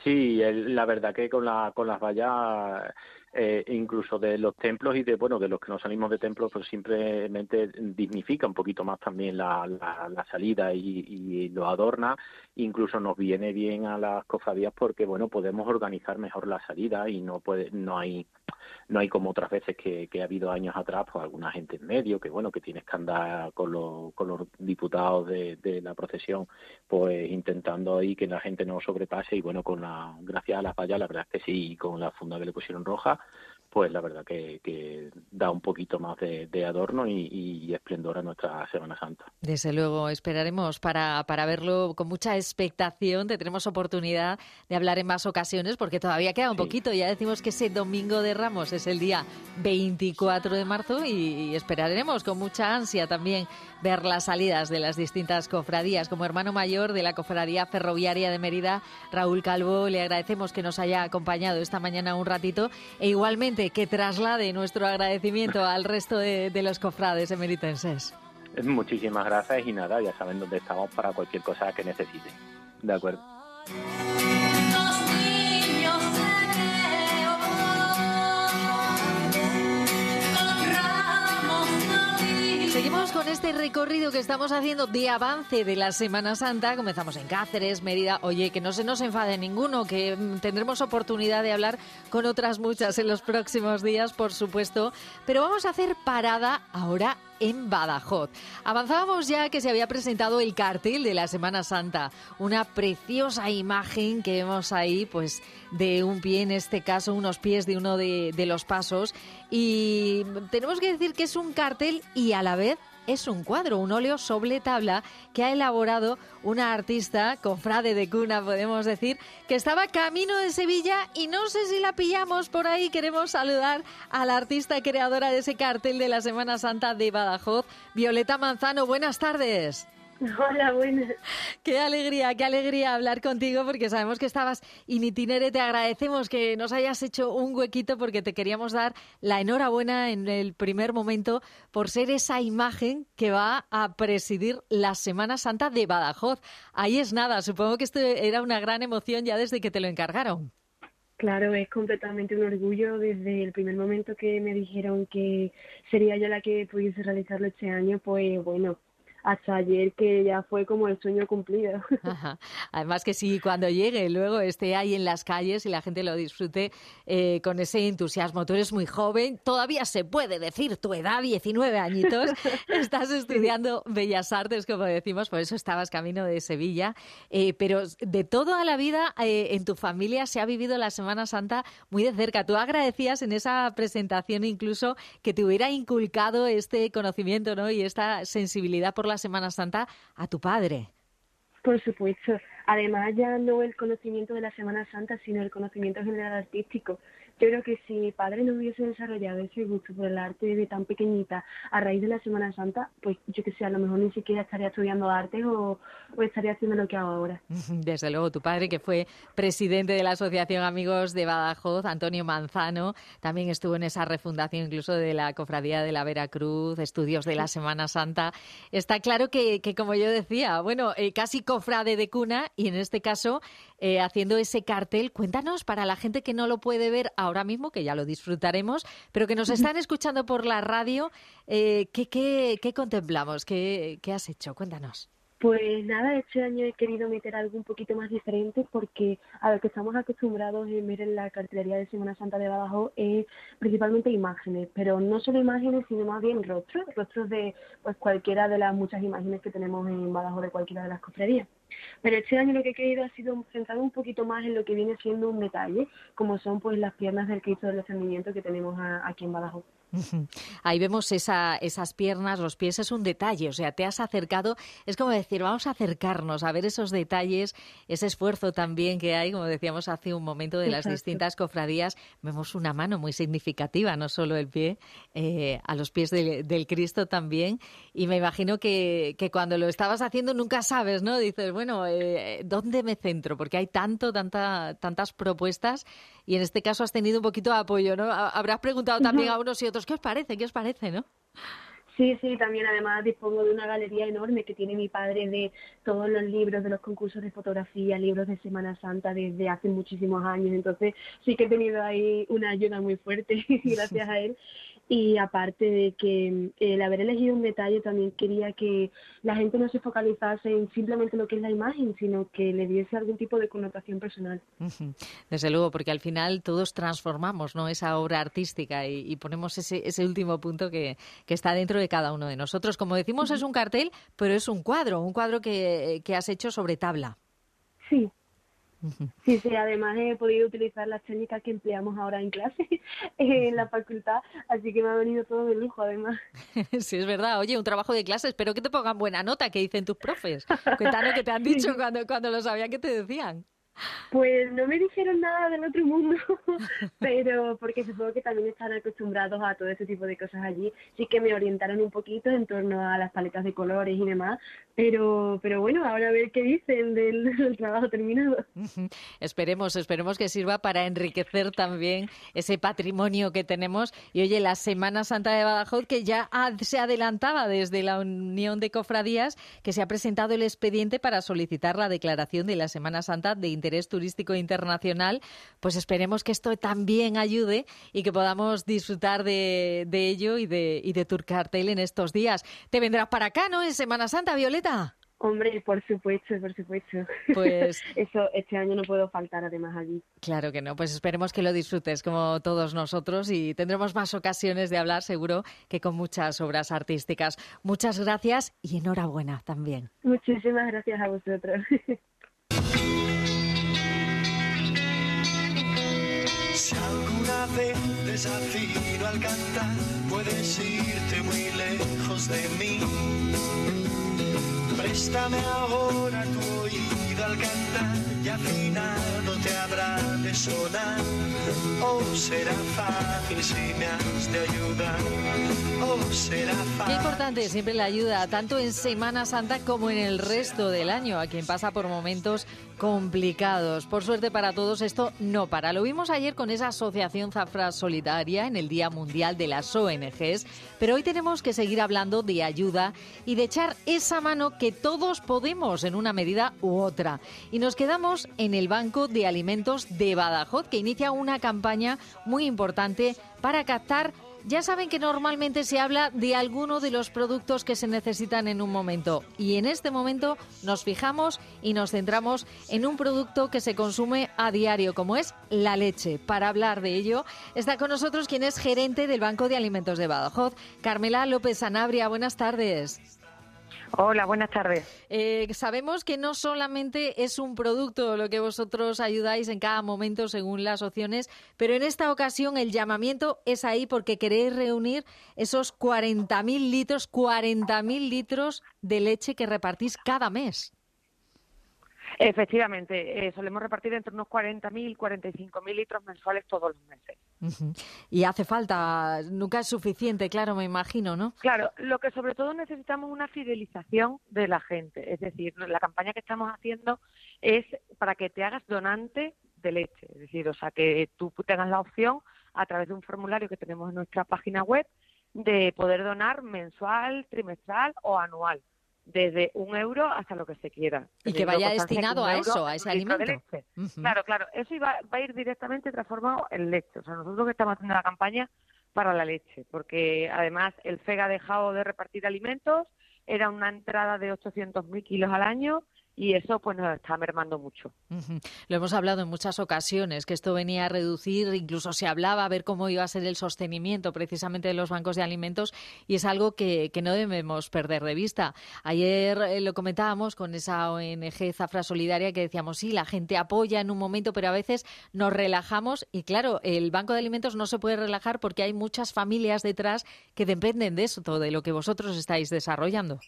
Sí, el- la verdad que con la con las vallas eh, incluso de los templos y de bueno de los que no salimos de templos pues simplemente dignifica un poquito más también la, la, la salida y, y lo adorna. Incluso nos viene bien a las cofradías porque bueno podemos organizar mejor la salida y no puede no hay no hay como otras veces que, ha habido años atrás pues alguna gente en medio que bueno que tienes que andar con los con los diputados de, la procesión pues intentando ahí que la gente no sobrepase y bueno con la gracias a las vallas la verdad es que sí y con la funda que le pusieron roja pues la verdad que, que da un poquito más de, de adorno y, y esplendor a nuestra Semana Santa. Desde luego, esperaremos para, para verlo con mucha expectación. Tendremos oportunidad de hablar en más ocasiones porque todavía queda un poquito. Ya decimos que ese domingo de Ramos es el día 24 de marzo y, y esperaremos con mucha ansia también ver las salidas de las distintas cofradías. Como hermano mayor de la Cofradía Ferroviaria de Mérida, Raúl Calvo, le agradecemos que nos haya acompañado esta mañana un ratito e igualmente que traslade nuestro agradecimiento al resto de, los cofrades emeritenses. Muchísimas gracias y nada, ya saben dónde estamos para cualquier cosa que necesiten. De acuerdo. Con este recorrido que estamos haciendo de avance de la Semana Santa. Comenzamos en Cáceres, Mérida. Oye, que no se nos enfade ninguno, que mm, tendremos oportunidad de hablar con otras muchas en los próximos días, por supuesto. Pero vamos a hacer parada ahora en Badajoz. Avanzábamos ya que se había presentado el cartel de la Semana Santa, una preciosa imagen que vemos ahí, pues de un pie, en este caso unos pies de uno de, de los pasos. Y tenemos que decir que es un cartel y a la vez es un cuadro, un óleo sobre tabla que ha elaborado una artista, cofrade de cuna, podemos decir, que estaba camino de Sevilla y no sé si la pillamos por ahí. Queremos saludar a la artista creadora de ese cartel de la Semana Santa de Badajoz, Violeta Manzano. Buenas tardes. Hola, buenas. Qué alegría, qué alegría hablar contigo porque sabemos que estabas in itinere. Te agradecemos que nos hayas hecho un huequito porque te queríamos dar la enhorabuena en el primer momento por ser esa imagen que va a presidir la Semana Santa de Badajoz. Ahí es nada, supongo que esto era una gran emoción ya desde que te lo encargaron. Claro, es completamente un orgullo desde el primer momento que me dijeron que sería yo la que pudiese realizarlo este año, pues bueno, hasta ayer que ya fue como el sueño cumplido. Ajá. Además que sí, cuando llegue luego esté ahí en las calles y la gente lo disfrute eh, con ese entusiasmo. Tú eres muy joven, todavía se puede decir tu edad, 19 añitos, estás estudiando Bellas Artes, como decimos, por eso estabas camino de Sevilla, eh, pero de toda la vida eh, en tu familia se ha vivido la Semana Santa muy de cerca. Tú agradecías en esa presentación incluso que te hubiera inculcado este conocimiento ¿no? y esta sensibilidad por la Semana Santa a tu padre. Por supuesto. Además, ya no el conocimiento de la Semana Santa, sino el conocimiento general artístico. Yo creo que si mi padre no hubiese desarrollado ese gusto por el arte de tan pequeñita a raíz de la Semana Santa, pues yo que sé, a lo mejor ni siquiera estaría estudiando arte o, o estaría haciendo lo que hago ahora. Desde luego, tu padre, que fue presidente de la Asociación Amigos de Badajoz, Antonio Manzano, también estuvo en esa refundación incluso de la Cofradía de la Veracruz, estudios de la Semana Santa. Está claro que, que como yo decía, bueno, eh, casi cofrade de cuna y en este caso eh, haciendo ese cartel. Cuéntanos para la gente que no lo puede ver ahora mismo, que ya lo disfrutaremos, pero que nos están escuchando por la radio, eh, ¿qué, qué, qué contemplamos? ¿Qué, ¿Qué has hecho? Cuéntanos. Pues nada, este año he querido meter algo un poquito más diferente porque a lo que estamos acostumbrados en ver en la cartelería de Semana Santa de Badajoz es principalmente imágenes, pero no solo imágenes, sino más bien rostros, rostros de pues cualquiera de las muchas imágenes que tenemos en Badajoz de cualquiera de las cofradías. Pero este año lo que he querido ha sido centrar un poquito más en lo que viene siendo un detalle, como son pues las piernas del Cristo del Descendimiento que tenemos a- aquí en Badajoz. Ahí vemos esa, esas piernas, los pies, es un detalle, o sea, te has acercado, es como decir, vamos a acercarnos a ver esos detalles, ese esfuerzo también que hay, como decíamos hace un momento, de las distintas cofradías, vemos una mano muy significativa, no solo el pie, eh, a los pies del, del Cristo también, y me imagino que, que cuando lo estabas haciendo nunca sabes, ¿no? Dices, bueno, eh, ¿dónde me centro? Porque hay tanto, tanta, tantas propuestas, y en este caso has tenido un poquito de apoyo, ¿no? Ha- Habrás preguntado también a unos y otros, ¿qué os parece? ¿Qué os parece, no? Sí, sí, también además dispongo de una galería enorme que tiene mi padre de todos los libros de los concursos de fotografía, libros de Semana Santa desde hace muchísimos años, entonces sí que he tenido ahí una ayuda muy fuerte gracias a él. Y aparte de que mm, el haber elegido un detalle, también quería que la gente no se focalizase en simplemente lo que es la imagen, sino que le diese algún tipo de connotación personal. Desde luego, porque al final todos transformamos ¿no? esa obra artística y, y ponemos ese, ese último punto que, que está dentro de cada uno de nosotros. Como decimos, es un cartel, pero es un cuadro, un cuadro que, que has hecho sobre tabla. Sí. Sí, sí, además he podido utilizar las técnicas que empleamos ahora en clase en la facultad, así que me ha venido todo de lujo además. sí, es verdad. Oye, un trabajo de clase, espero que te pongan buena nota, que dicen tus profes. Cuéntanos qué te han dicho cuando, cuando lo sabían, que te decían. Pues no me dijeron nada del otro mundo, pero porque supongo que también están acostumbrados a todo ese tipo de cosas allí. Sí que me orientaron un poquito en torno a las paletas de colores y demás, pero pero bueno, ahora a ver qué dicen del, del trabajo terminado. Esperemos, esperemos que sirva para enriquecer también ese patrimonio que tenemos. Y oye, la Semana Santa de Badajoz, que ya se adelantaba desde la Unión de Cofradías, que se ha presentado el expediente para solicitar la declaración de la Semana Santa de interés turístico internacional, pues esperemos que esto también ayude y que podamos disfrutar de, de ello y de, y de tu cartel en estos días. Te vendrás para acá, ¿no? En Semana Santa, Violeta. Hombre, por supuesto, por supuesto. Pues- Eso, este año no puedo faltar además allí. Claro que no, pues esperemos que lo disfrutes como todos nosotros y tendremos más ocasiones de hablar seguro que con muchas obras artísticas. Muchas gracias y enhorabuena también. Muchísimas gracias a vosotros. vez desafino al cantar, puedes irte muy lejos de mí. Préstame ahora tu oído al cantar, y afinado O será fácil si me has de ayudar, o será Qué fácil. importante siempre la ayuda, tanto en Semana Santa como en el resto del año, a quien pasa por momentos complicados. Por suerte para todos esto no para. Lo vimos ayer con esa asociación Zafra Solidaria en el Día Mundial de las ONGs, pero hoy tenemos que seguir hablando de ayuda y de echar esa mano que todos podemos en una medida u otra. Y nos quedamos en el Banco de Alimentos de Badajoz, que inicia una campaña muy importante para captar ya saben que normalmente se habla de alguno de los productos que se necesitan en un momento y en este momento nos fijamos y nos centramos en un producto que se consume a diario como es la leche. Para hablar de ello está con nosotros quien es gerente del Banco de Alimentos de Badajoz, Carmela López Sanabria. Buenas tardes. Hola, buenas tardes. Eh, sabemos que no solamente es un producto lo que vosotros ayudáis en cada momento según las opciones, pero en esta ocasión el llamamiento es ahí porque queréis reunir esos 40.000 litros, 40.000 litros de leche que repartís cada mes. Efectivamente, eh, solemos repartir entre unos 40.000 45.000 litros mensuales todos los meses. Y hace falta, nunca es suficiente, claro, me imagino, ¿no? Claro, lo que sobre todo necesitamos es una fidelización de la gente. Es decir, la campaña que estamos haciendo es para que te hagas donante de leche. Es decir, o sea, que tú tengas la opción a través de un formulario que tenemos en nuestra página web de poder donar mensual, trimestral o anual. Desde un euro hasta lo que se quiera. Y que vaya destinado a eso, a es ese alimento. Claro, claro, eso iba, va a ir directamente transformado en leche. O sea, nosotros que estamos haciendo la campaña para la leche, porque además el FEG ha dejado de repartir alimentos, era una entrada de 800.000 kilos al año y eso pues nos está mermando mucho. Lo hemos hablado en muchas ocasiones, que esto venía a reducir, incluso se hablaba a ver cómo iba a ser el sostenimiento precisamente de los bancos de alimentos y es algo que, que no debemos perder de vista. Ayer eh, lo comentábamos con esa ONG Zafra Solidaria que decíamos, sí, la gente apoya en un momento, pero a veces nos relajamos y claro, el banco de alimentos no se puede relajar porque hay muchas familias detrás que dependen de eso, de lo que vosotros estáis desarrollando.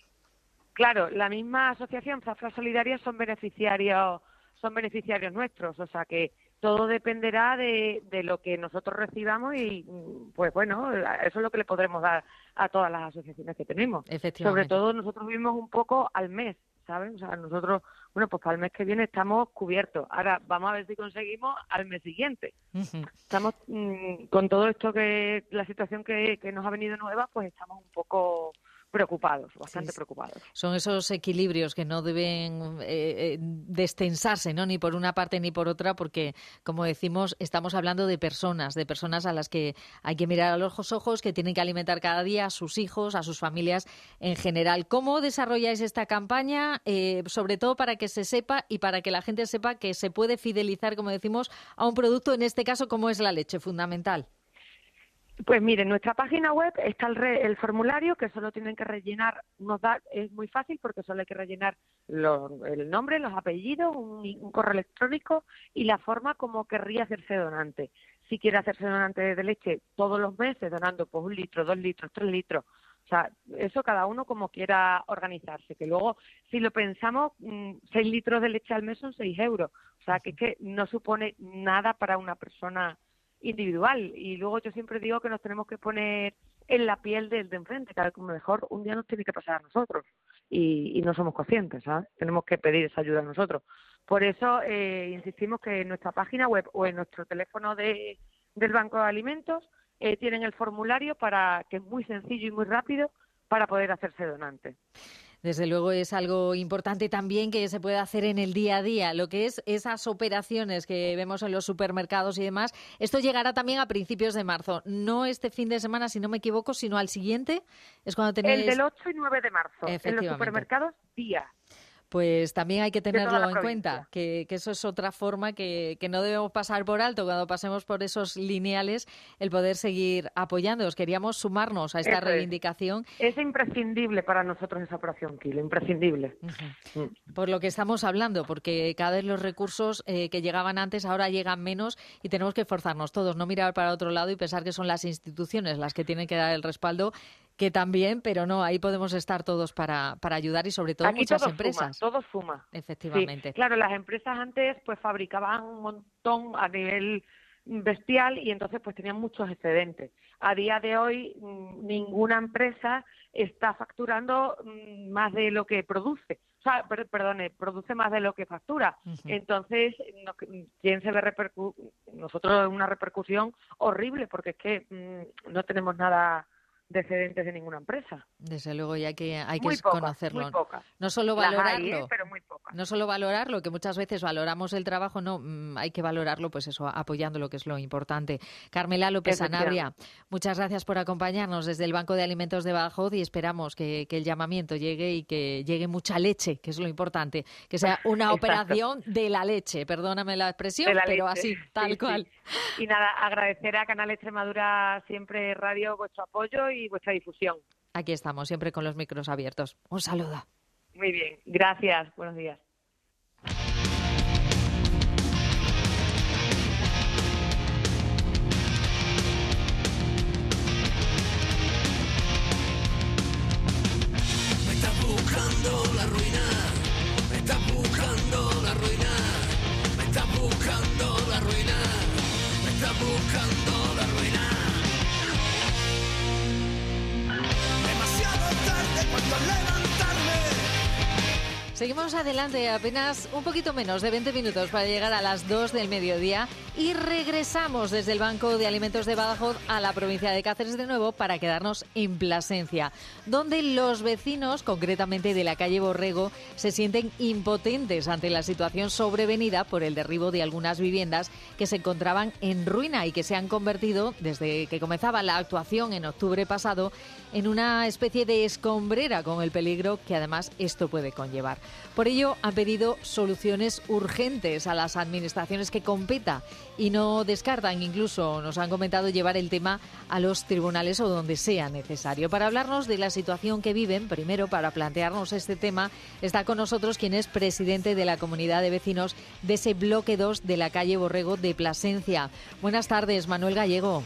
Claro, la misma asociación Zafra Solidaria son beneficiarios, son beneficiarios nuestros, o sea que todo dependerá de, de lo que nosotros recibamos y mm, pues bueno, eso es lo que le podremos dar a todas las asociaciones que tenemos. Sobre todo nosotros vivimos un poco al mes, ¿saben? O sea, nosotros, bueno, pues para el mes que viene estamos cubiertos. Ahora vamos a ver si conseguimos al mes siguiente. Estamos mm, con todo esto que la situación que, que nos ha venido nueva, pues estamos un poco preocupados, bastante sí. preocupados. Son esos equilibrios que no deben eh, eh, destensarse, ¿no? Ni por una parte ni por otra, porque, como decimos, estamos hablando de personas, de personas a las que hay que mirar a los ojos, que tienen que alimentar cada día a sus hijos, a sus familias en general. ¿Cómo desarrolláis esta campaña? Eh, sobre todo para que se sepa y para que la gente sepa que se puede fidelizar, como decimos, a un producto, en este caso, como es la leche, fundamental. Pues miren, en nuestra página web está el, re- el formulario que solo tienen que rellenar, nos da, es muy fácil porque solo hay que rellenar el nombre, los apellidos, un, un correo electrónico y la forma como querría hacerse donante. Si quiere hacerse donante de leche todos los meses, donando pues un litro, dos litros, tres litros, o sea, eso cada uno como quiera organizarse, que luego, si lo pensamos, mm, seis litros de leche al mes son seis euros, o sea, que es que no supone nada para una persona individual. Y luego yo siempre digo que nos tenemos que poner en la piel del de enfrente, que a mejor un día nos tiene que pasar a nosotros y, y no somos conscientes, ¿sabes? Tenemos que pedir esa ayuda a nosotros. Por eso eh, insistimos que en nuestra página web o en nuestro teléfono de, del Banco de Alimentos eh, tienen el formulario para que es muy sencillo y muy rápido para poder hacerse donante. Desde luego es algo importante también que se puede hacer en el día a día, lo que es esas operaciones que vemos en los supermercados y demás. Esto llegará también a principios de marzo, no este fin de semana, si no me equivoco, sino al siguiente. Es cuando tenéis El del 8 y 9 de marzo, en los supermercados día. Pues también hay que tenerlo en cuenta, que, que eso es otra forma que, que no debemos pasar por alto cuando pasemos por esos lineales, el poder seguir apoyando. Queríamos sumarnos a esta Eso reivindicación Es imprescindible para nosotros esa operación Kilo, imprescindible. por lo que estamos hablando, porque cada vez los recursos eh, que llegaban antes ahora llegan menos y tenemos que esforzarnos todos, no mirar para otro lado y pensar que son las instituciones las que tienen que dar el respaldo, que también, pero no, ahí podemos estar todos para, para ayudar y sobre todo Aquí muchas empresas. Suma, todo suma. Efectivamente. Sí, claro, las empresas antes pues fabricaban un montón a nivel bestial y entonces pues tenían muchos excedentes. A día de hoy mm, ninguna empresa está facturando mm, más de lo que produce. O sea, per- perdone, produce más de lo que factura. Entonces, no- ¿quién se ve repercu nosotros una repercusión horrible porque es que mm, no tenemos nada de excedentes de ninguna empresa. Desde luego, y hay que, hay Muy que pocas, conocerlo. muy pocas. No solo hay, valorarlo, ¿eh? pero muy pocas. no solo valorarlo, que muchas veces valoramos el trabajo, no, mm, hay que valorarlo, pues eso, apoyando lo que es lo importante. Carmela López. Sanabria, muchas gracias por acompañarnos desde el Banco de Alimentos de Badajoz y esperamos que, que el llamamiento llegue y que llegue mucha leche, que es lo importante, que sea una operación de la leche, perdóname la expresión, la pero leche. así, tal Sí, sí. cual. Y nada, agradecer a Canal Extremadura siempre Radio vuestro apoyo y vuestra difusión. Aquí estamos, siempre con los micros abiertos. Un saludo. Muy bien, gracias, buenos días. Me estás buscando la ruina, tarde cuando levantarme. Seguimos adelante, apenas un poquito menos de 20 minutos para llegar a las 2 del mediodía y regresamos desde el Banco de Alimentos de Badajoz a la provincia de Cáceres de nuevo para quedarnos en Plasencia, donde los vecinos, concretamente de la calle Borrego, se sienten impotentes ante la situación sobrevenida por el derribo de algunas viviendas que se encontraban en ruina y que se han convertido, desde que comenzaba la actuación en octubre pasado, en una especie de escombrera con el peligro que además esto puede conllevar. Por ello han pedido soluciones urgentes a las administraciones que competa y no descartan incluso, nos han comentado, llevar el tema a los tribunales o donde sea necesario. Para hablarnos de la situación que viven, primero para plantearnos este tema, está con nosotros quien es presidente de la comunidad de vecinos de ese bloque 2 de la calle Borrego de Plasencia. Buenas tardes, Manuel Gallego.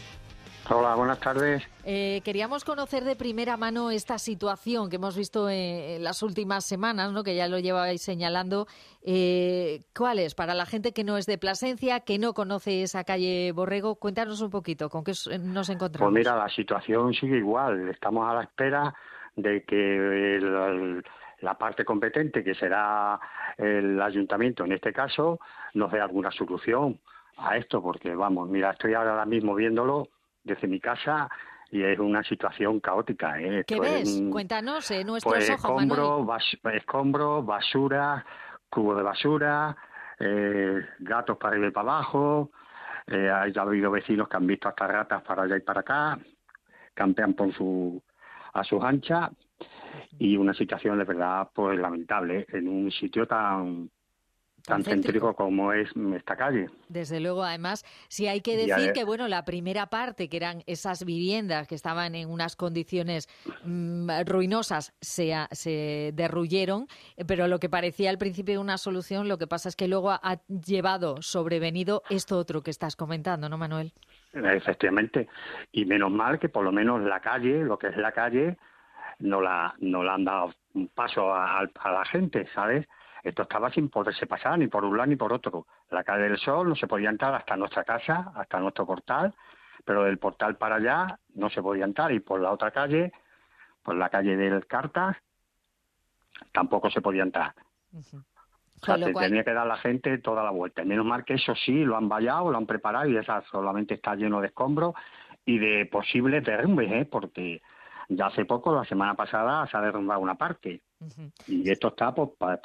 Hola, buenas tardes. Eh, queríamos conocer de primera mano esta situación que hemos visto en, en las últimas semanas, ¿no? que ya lo llevabais señalando. Eh, ¿Cuál es? Para la gente que no es de Plasencia, que no conoce esa calle Borrego, cuéntanos un poquito, ¿con qué s- nos encontramos? Pues mira, la situación sigue igual. Estamos a la espera de que el- la parte competente, que será el ayuntamiento en este caso, nos dé alguna solución a esto, porque vamos, mira, estoy ahora mismo viéndolo desde mi casa y es una situación caótica. ¿eh? ¿Qué Esto es ves? un- Cuéntanos en nuestros Pues ojos, escombros, bas- escombros, basura, cubos de basura, eh, gatos para arriba y para abajo. Eh, ha habido vecinos que han visto hasta ratas para allá y para acá, campean por su, a sus anchas y una situación de verdad pues lamentable en un sitio tan tan céntrico como es esta calle. Desde luego, además, sí hay que decir que, bueno, la primera parte, que eran esas viviendas que estaban en unas condiciones mm, ruinosas, se, se derruyeron, eh, pero lo que parecía al principio una solución, lo que pasa es que luego ha, ha llevado, sobrevenido esto otro que estás comentando, ¿no, Manuel? Efectivamente. Y menos mal que por lo menos la calle, lo que es la calle, no la, no la han dado un paso a, a la gente, ¿sabes? Esto estaba sin poderse pasar ni por un lado ni por otro. La calle del Sol no se podía entrar hasta nuestra casa, hasta nuestro portal, pero del portal para allá no se podía entrar. Y por la otra calle, por la calle del Cartas, tampoco se podía entrar. O sea, se cual- tenía que dar la gente toda la vuelta. Menos mal que eso sí, lo han vallado, lo han preparado y esa solamente está lleno de escombros y de posibles derrumbes, ¿eh? porque ya hace poco, la semana pasada, se ha derrumbado una parte. Y esto está, pues, pa-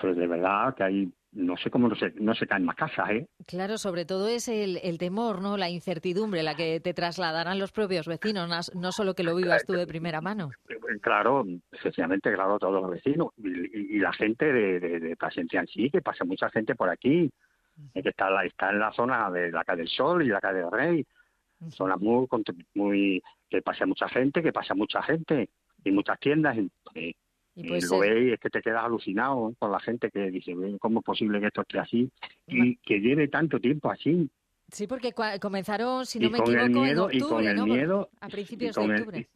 pues, de verdad que hay no sé cómo no se, no se caen más casas, ¿eh? Claro, sobre todo es el, el temor, ¿no? La incertidumbre, la que te trasladarán los propios vecinos, no solo que lo vivas tú de primera mano. Claro, efectivamente, claro, todos los vecinos y, la gente de, de, de Plasencia en sí, que pasa mucha gente por aquí, que está, en la- está en la zona de la calle del Sol y la calle del Rey, zonas muy, muy, que pasa mucha gente, que pasa mucha gente y muchas tiendas. Y, Y y lo eh, ves y es que te quedas alucinado con la gente que dice, "Ven, ¿cómo es posible que esto esté así? Y que lleve tanto tiempo así. Sí, porque comenzaron, si Y no me con el equivoco, miedo- en y con octubre, el ¿no? miedo- A y principios con de el- octubre.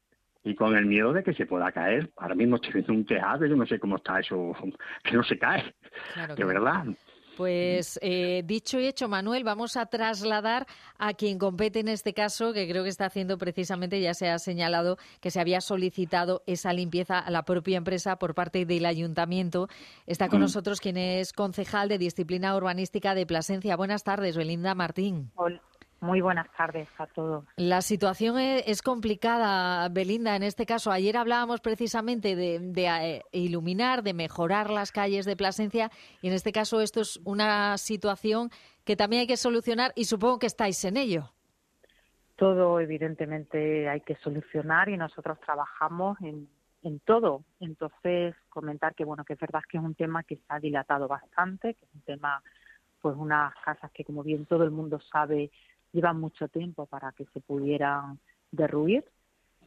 y con el miedo de que se pueda caer. Ahora mismo estoy viendo un tejado, yo no sé cómo está eso, que no se cae, Claro, de claro. verdad. Pues eh, dicho y hecho, Manuel, vamos a trasladar a quien compete en este caso, que creo que está haciendo precisamente, ya se ha señalado que se había solicitado esa limpieza a la propia empresa por parte del ayuntamiento. Está con Mm. nosotros quien es concejal de disciplina urbanística de Plasencia. Buenas tardes, Belinda Martín. Hola, Muy buenas tardes a todos. La situación e- es complicada, Belinda. En este caso, ayer hablábamos precisamente de, de, eh, iluminar, de mejorar las calles de Plasencia, y en este caso esto es una situación que también hay que solucionar y supongo que estáis en ello. Todo evidentemente hay que solucionar y nosotros trabajamos en, en todo. Entonces, comentar que bueno, que es verdad que es un tema que se ha dilatado bastante, que es un tema, pues unas casas que como bien todo el mundo sabe, llevan mucho tiempo para que se pudieran derruir.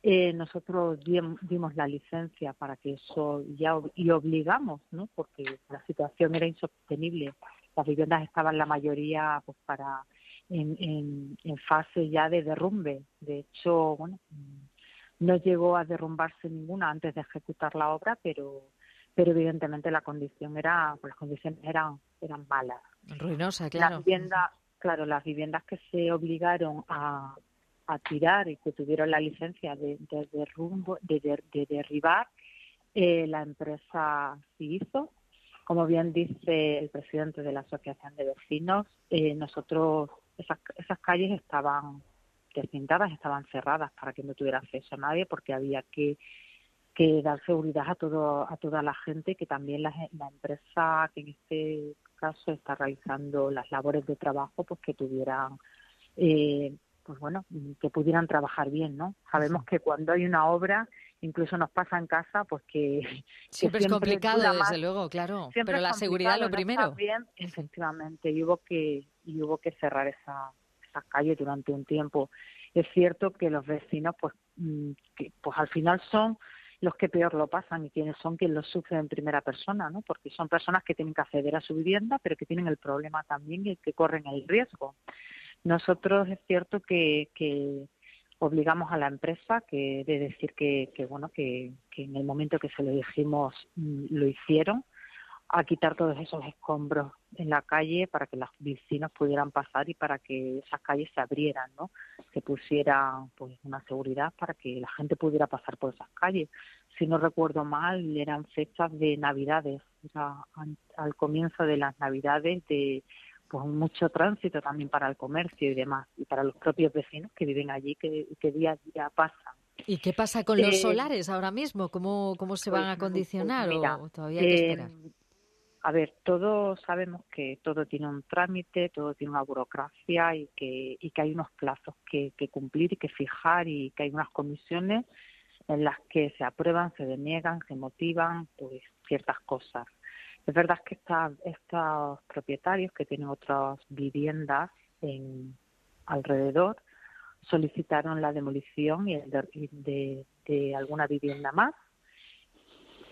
Eh, nosotros dim- dimos la licencia para que eso ya y obligamos, ¿no? Porque la situación era insostenible. Las viviendas estaban la mayoría pues para en, en, en fase ya de derrumbe. De hecho, bueno, mm, no llegó a derrumbarse ninguna antes de ejecutar la obra, pero pero evidentemente la condición era, pues las condiciones eran eran malas. Ruinosa, claro. Claro, las viviendas que se obligaron a, a tirar y que tuvieron la licencia de, de, de, de- de derribar, eh, la empresa sí hizo. Como bien dice el presidente de la Asociación de Vecinos, eh, nosotros, esas, esas calles estaban descintadas, estaban cerradas para que no tuviera acceso a nadie porque había que que dar seguridad a todo a toda la gente que también la, la empresa que en este caso está realizando las labores de trabajo pues que tuvieran eh, pues bueno que pudieran trabajar bien no sabemos que cuando hay una obra incluso nos pasa en casa pues que que Siempre es complicado, desde más. luego, claro. Siempre Pero la seguridad lo complicado, no primero. bien, efectivamente, y hubo que y hubo que cerrar esa esa calle durante un tiempo. Es cierto que los vecinos, pues, mm, que, pues al final son los que peor lo pasan y quienes son quienes lo sufren en primera persona, ¿no? Porque son personas que tienen que acceder a su vivienda, pero que tienen el problema también y que corren el riesgo. Nosotros es cierto que, que obligamos a la empresa que de decir que, que bueno que, que en el momento que se lo dijimos mm, lo hicieron a quitar todos esos escombros en la calle para que los vecinos pudieran pasar y para que esas calles se abrieran, ¿no? Que pusieran pues una seguridad para que la gente pudiera pasar por esas calles. Si no recuerdo mal, eran fechas de Navidades, al comienzo de las Navidades de pues mucho tránsito también para el comercio y demás y para los propios vecinos que viven allí que, que día a día pasan. ¿Y qué pasa con los Eh, solares ahora mismo? ¿Cómo, cómo se van a Pues, pues condicionar mira, o todavía hay que eh, esperar? A ver, todos sabemos que todo tiene un trámite, todo tiene una burocracia y que, hay unos plazos que, cumplir y que fijar y que hay unas comisiones en las que se aprueban, se deniegan, se motivan pues ciertas cosas. Es verdad que esta- estos propietarios que tienen otras viviendas en alrededor solicitaron la demolición y el de- de alguna vivienda más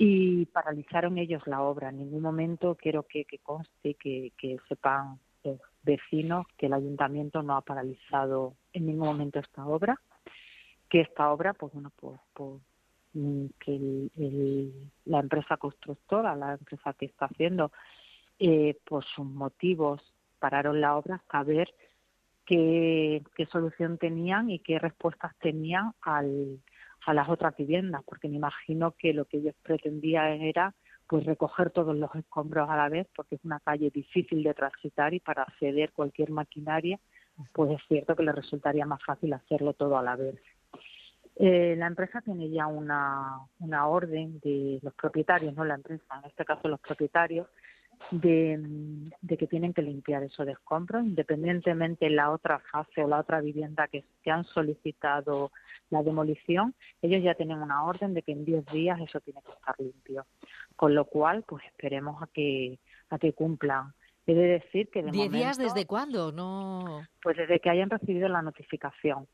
y paralizaron ellos la obra. En ningún momento quiero que, conste, que, que sepan los vecinos que el ayuntamiento no ha paralizado en ningún momento esta obra, que esta obra, pues bueno, pues, pues, mm, que la empresa constructora, la empresa que está haciendo, eh, por sus motivos pararon la obra hasta ver qué, qué solución tenían y qué respuestas tenían al, a las otras viviendas, porque me imagino que lo que ellos pretendían era pues recoger todos los escombros a la vez, porque es una calle difícil de transitar y para acceder cualquier maquinaria, pues es cierto que les resultaría más fácil hacerlo todo a la vez. Eh, la empresa tiene ya una, una orden de los propietarios, no la empresa, en este caso los propietarios, de, de que tienen que limpiar esos de escombros, independientemente de la otra fase o la otra vivienda que, que han solicitado la demolición, ellos ya tienen una orden de que en 10 días eso tiene que estar limpio. Con lo cual, pues esperemos a que, a que cumplan. He de decir que de ¿Diez días momento, desde cuándo? No... Pues desde que hayan recibido la notificación.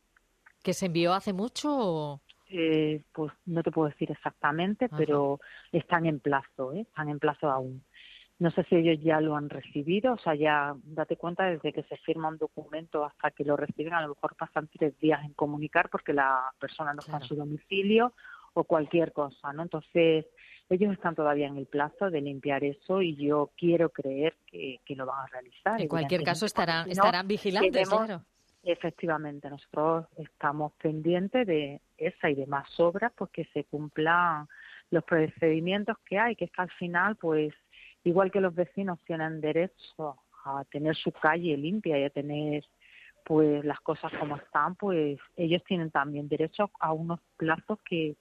¿Que se envió hace mucho o...? Eh, pues no te puedo decir exactamente, Ajá. pero están en plazo, ¿eh? están en plazo aún. No sé si ellos ya lo han recibido, o sea, ya date cuenta desde que se firma un documento hasta que lo reciben, a lo mejor pasan tres días en comunicar porque la persona no está en su domicilio o cualquier cosa, ¿no? Entonces, ellos están todavía en el plazo de limpiar eso y yo quiero creer que, que lo van a realizar. En cualquier caso estarán, si no, estarán vigilantes, queremos- claro. Efectivamente, nosotros estamos pendientes de esa y demás obras, pues que se cumplan los procedimientos que hay, que es que al final, pues, igual que los vecinos tienen derecho a tener su calle limpia y a tener pues las cosas como están, pues ellos tienen también derecho a unos plazos que,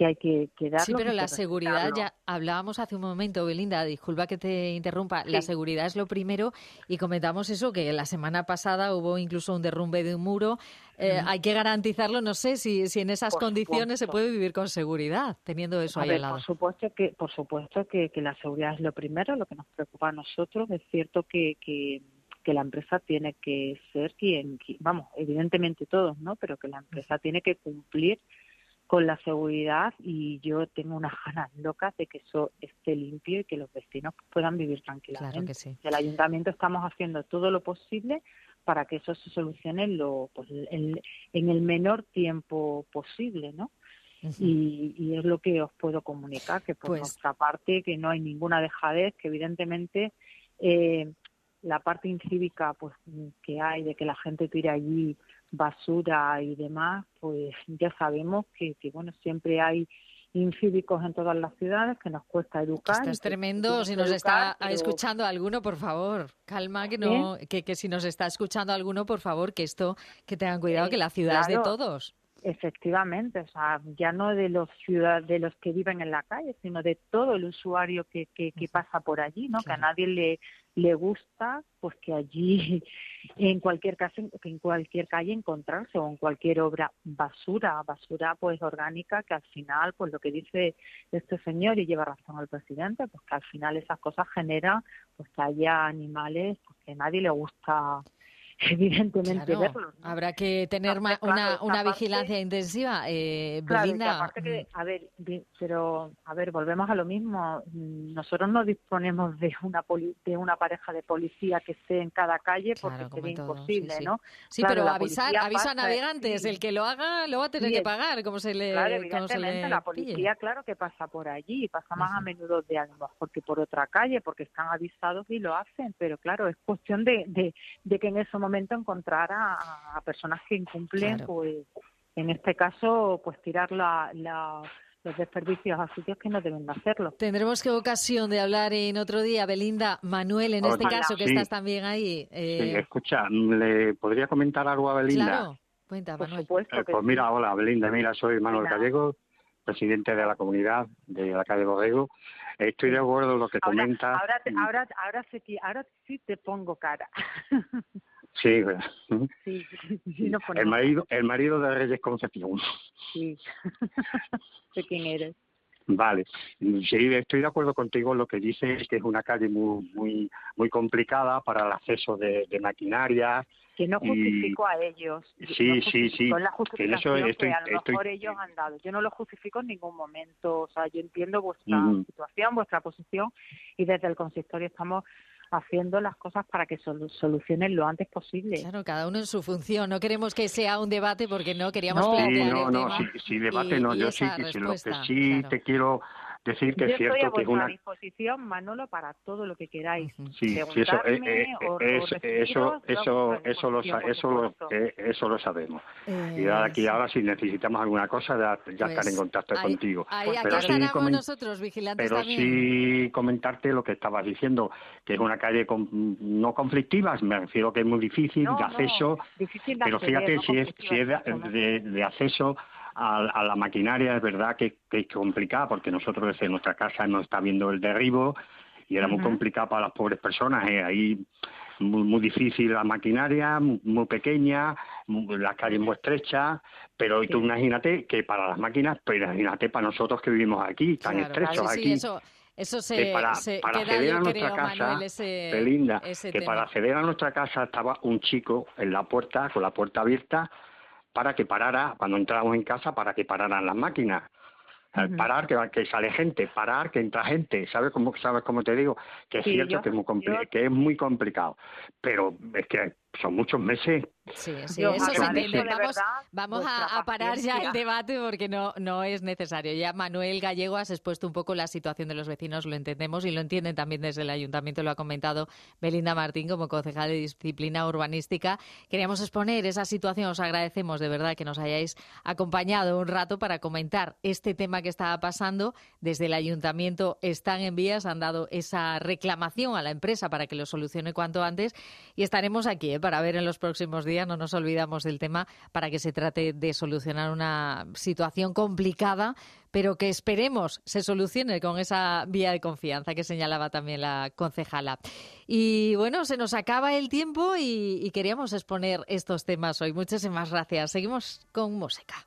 que hay que, que Sí, pero la seguridad, ya hablábamos hace un momento, Belinda, disculpa que te interrumpa, la seguridad es lo primero y comentamos eso, que la semana pasada hubo incluso un derrumbe de un muro. Eh. Hay que garantizarlo, no sé si, si en esas Por condiciones se puede vivir con seguridad, teniendo eso A ahí ver, al lado. por supuesto que, por supuesto que, que la seguridad es lo primero, lo que nos preocupa a nosotros. Es cierto que, que, que la empresa tiene que ser quien, qui- vamos, evidentemente todos, ¿no? Pero que la empresa tiene que cumplir con la seguridad y yo tengo unas ganas locas de que eso esté limpio y que los vecinos puedan vivir tranquilamente. Claro que sí. El ayuntamiento estamos haciendo todo lo posible para que eso se solucione en, lo, pues, en, en el menor tiempo posible, ¿no? y, y es lo que os puedo comunicar, que por Pues- nuestra parte que no hay ninguna dejadez, que evidentemente eh, la parte incívica pues que hay de que la gente tire allí basura y demás, pues ya sabemos que, que bueno siempre hay incívicos en todas las ciudades que nos cuesta educar. Esto es tremendo. Si nos educar, está pero- escuchando alguno, por favor, calma, que no, que, que si nos está escuchando alguno, por favor, que esto, que tengan cuidado, Eh, que la ciudad es de todos. Efectivamente, o sea, ya no de los ciudad de los que viven en la calle, sino de todo el usuario que, que, que pasa por allí, ¿no? Que a nadie le le gusta, pues que allí, en cualquier caso, en cualquier calle encontrarse o en cualquier obra basura, basura pues orgánica, que al final, pues lo que dice este señor y lleva razón al presidente, pues que al final esas cosas generan, pues que haya animales, pues que a nadie le gusta evidentemente Claro. ¿no? habrá que tener claro, una, una parte- vigilancia intensiva. Eh, Claro, que aparte que, a ver, pero a ver, volvemos a lo mismo. Mm, Nosotros no disponemos de una poli- de una pareja de policía que esté en cada calle porque sería todo, imposible, sí, sí. ¿no? Sí, pero avisar, avisa a navegantes. sí. El que lo haga lo va a tener que pagar, como se le, Claro, se le la pille. policía, claro que pasa por allí, pasa más a menudo de a lo mejor que por otra calle, porque están avisados y lo hacen, pero claro, es cuestión de, de, de que en ese momento encontrar a, a personas que incumplen, Claro. pues en este caso, pues tirar la, la- los desperdicios a sitios que no deben de hacerlo. Tendremos que ocasión de hablar en otro día, Belinda. Manuel, en este caso, que Sí. estás también ahí. Sí, eh, escucha, ¿le podría comentar algo a Belinda? claro, cuenta, Manuel. Eh, pues mira, hola Belinda, mira, soy Manuel Hola. Gallego, presidente de la comunidad de la calle Borrego. Estoy de acuerdo con lo que Ahora, comenta. ahora, te- ahora, ahora, sí, que- ahora sí te pongo cara. Sí, sí, sí, nos el marido, el marido de Reyes Concepción. Sí. sé quién eres. Vale, sí, estoy de acuerdo contigo en lo que dices, que es una calle muy muy muy complicada para el acceso de, de maquinaria. que no y- justifico a ellos. Sí, no sí, sí, es la que en eso justificación estoy- que a lo estoy- mejor ellos han dado. Yo no lo justifico en ningún momento. O sea, yo entiendo vuestra situación, vuestra posición y desde el consistorio estamos haciendo las cosas para que solu- solucionen lo antes posible. Claro, cada uno en su función. No queremos que sea un debate porque no queríamos Sí, plantear no, el no, tema. sí, sí, debate y- no. y Yo sí, que sí, lo que sí claro. te quiero decir que Yo es cierto estoy a que es una disposición, Manolo, para todo lo que queráis. Sí, sí, eso, eh, eh, o- o es- recibiros, eso, eso, eso, lo, eso, lo, eh, eso lo sabemos. Eh, y ahora aquí, ahora si necesitamos alguna cosa, ya, ya Pues, estaré en contacto ahí- contigo. Ahí, aquí pero sí, estaremos comen- nosotros, vigilantes pero también. sí comentarte lo que estabas diciendo, que es una calle con- no conflictiva, me refiero que es muy difícil No, de no, acceso, difícil de pero acceder, fíjate no si es, si es de, de- de acceso a, a la maquinaria, es verdad que, que es complicada, porque nosotros desde nuestra casa hemos estado viendo el derribo y era muy complicado para las pobres personas. ¿eh? Ahí muy, muy difícil la maquinaria, muy, muy pequeña, muy- las calles muy estrechas, pero tú imagínate que para las máquinas, pero imagínate para nosotros que vivimos aquí, tan Claro, estrechos sí, sí, aquí. eso, eso que se, para, se para queda, acceder a nuestra creo, casa, Manuel, ese, Belinda, ese que tema. para acceder a nuestra casa estaba un chico en la puerta, con la puerta abierta, para que parara, cuando entrábamos en casa, para que pararan las máquinas. Ujú. Parar, que, que sale gente, parar, que entra gente, ¿sabes cómo, sabes cómo te digo? Que es Sí, cierto yo- que, es muy compli- que es muy complicado, pero es que son muchos meses. Sí, sí, eso entiende. de Vamos, a, a parar ya el debate porque no, no es necesario. Ya Manuel Gallego has expuesto un poco la situación de los vecinos, lo entendemos y lo entienden también desde el ayuntamiento, lo ha comentado Belinda Martín como concejal de disciplina urbanística. Queríamos exponer esa situación, os agradecemos de verdad que nos hayáis acompañado un rato para comentar este tema que estaba pasando. Desde el ayuntamiento están en vías, han dado esa reclamación a la empresa para que lo solucione cuanto antes y estaremos aquí ¿eh? Para ver en los próximos días, no nos olvidamos del tema, para que se trate de solucionar una situación complicada, pero que esperemos se solucione con esa vía de confianza que señalaba también la concejala. Y bueno, se nos acaba el tiempo y, queríamos exponer estos temas hoy. Muchísimas gracias. Seguimos con música.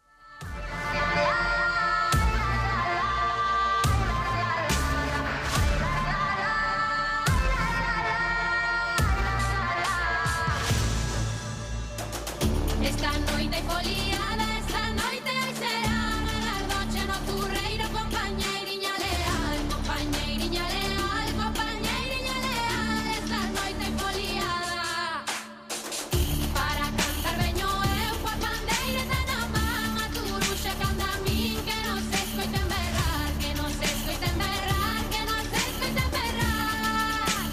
Esta noite hai foliada, esta noite hai será Gardoche no turreiro, compañeiriña leal Compañeiriña leal, compañeiriña leal. Esta noite hai foliada Para cantar veño eu coa pandeireta na man. A turuxa canta a min que nos escoiten berrar Que nos escoiten berrar, que nos escoiten berrar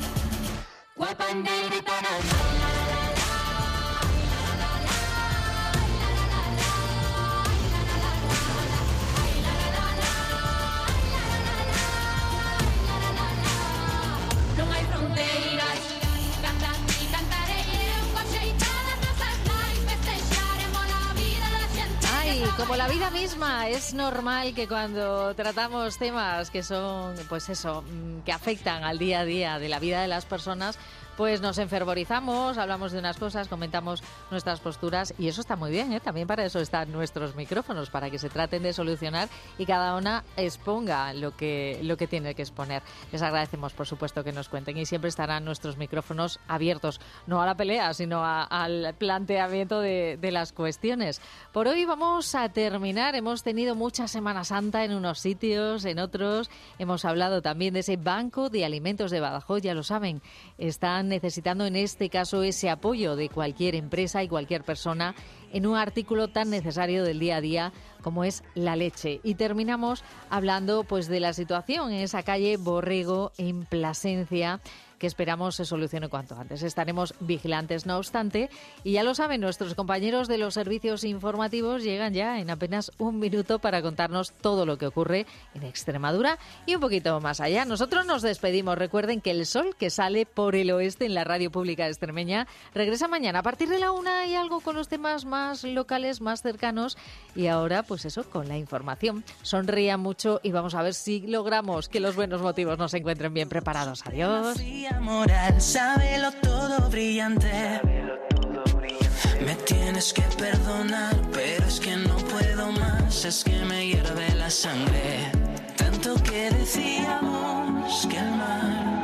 Coa pandeireta na man. La vida misma, es normal que cuando tratamos temas que son, pues eso, mm, que afectan al día a día de la vida de las personas, pues nos enfervorizamos, hablamos de unas cosas, comentamos nuestras posturas y eso está muy bien, ¿eh? También para eso están nuestros micrófonos, para que se traten de solucionar y cada una exponga lo que, lo que tiene que exponer. Les agradecemos, por supuesto, que nos cuenten y siempre estarán nuestros micrófonos abiertos, no a la pelea, sino a- al planteamiento de, de las cuestiones. Por hoy vamos a terminar. Hemos tenido mucha Semana Santa en unos sitios, en otros. Hemos hablado también de ese banco de alimentos de Badajoz, ya lo saben. Están necesitando en este caso ese apoyo de cualquier empresa y cualquier persona en un artículo tan necesario del día a día como es la leche. Y terminamos hablando pues de la situación en esa calle Borrego en Plasencia que esperamos se solucione cuanto antes. Estaremos vigilantes, no obstante, y ya lo saben, nuestros compañeros de los servicios informativos llegan ya en apenas un minuto para contarnos todo lo que ocurre en Extremadura y un poquito más allá. Nosotros nos despedimos. Recuerden que el sol que sale por el oeste en la radio pública extremeña regresa mañana a partir de la una y algo con los temas más locales, más cercanos y ahora, pues eso, con la información. Sonrían mucho y vamos a ver si logramos que los buenos motivos nos encuentren bien preparados. Adiós moral, sábelo todo brillante. Me tienes que perdonar, pero es que no puedo más, es que me hierve la sangre. Tanto que decíamos que el mar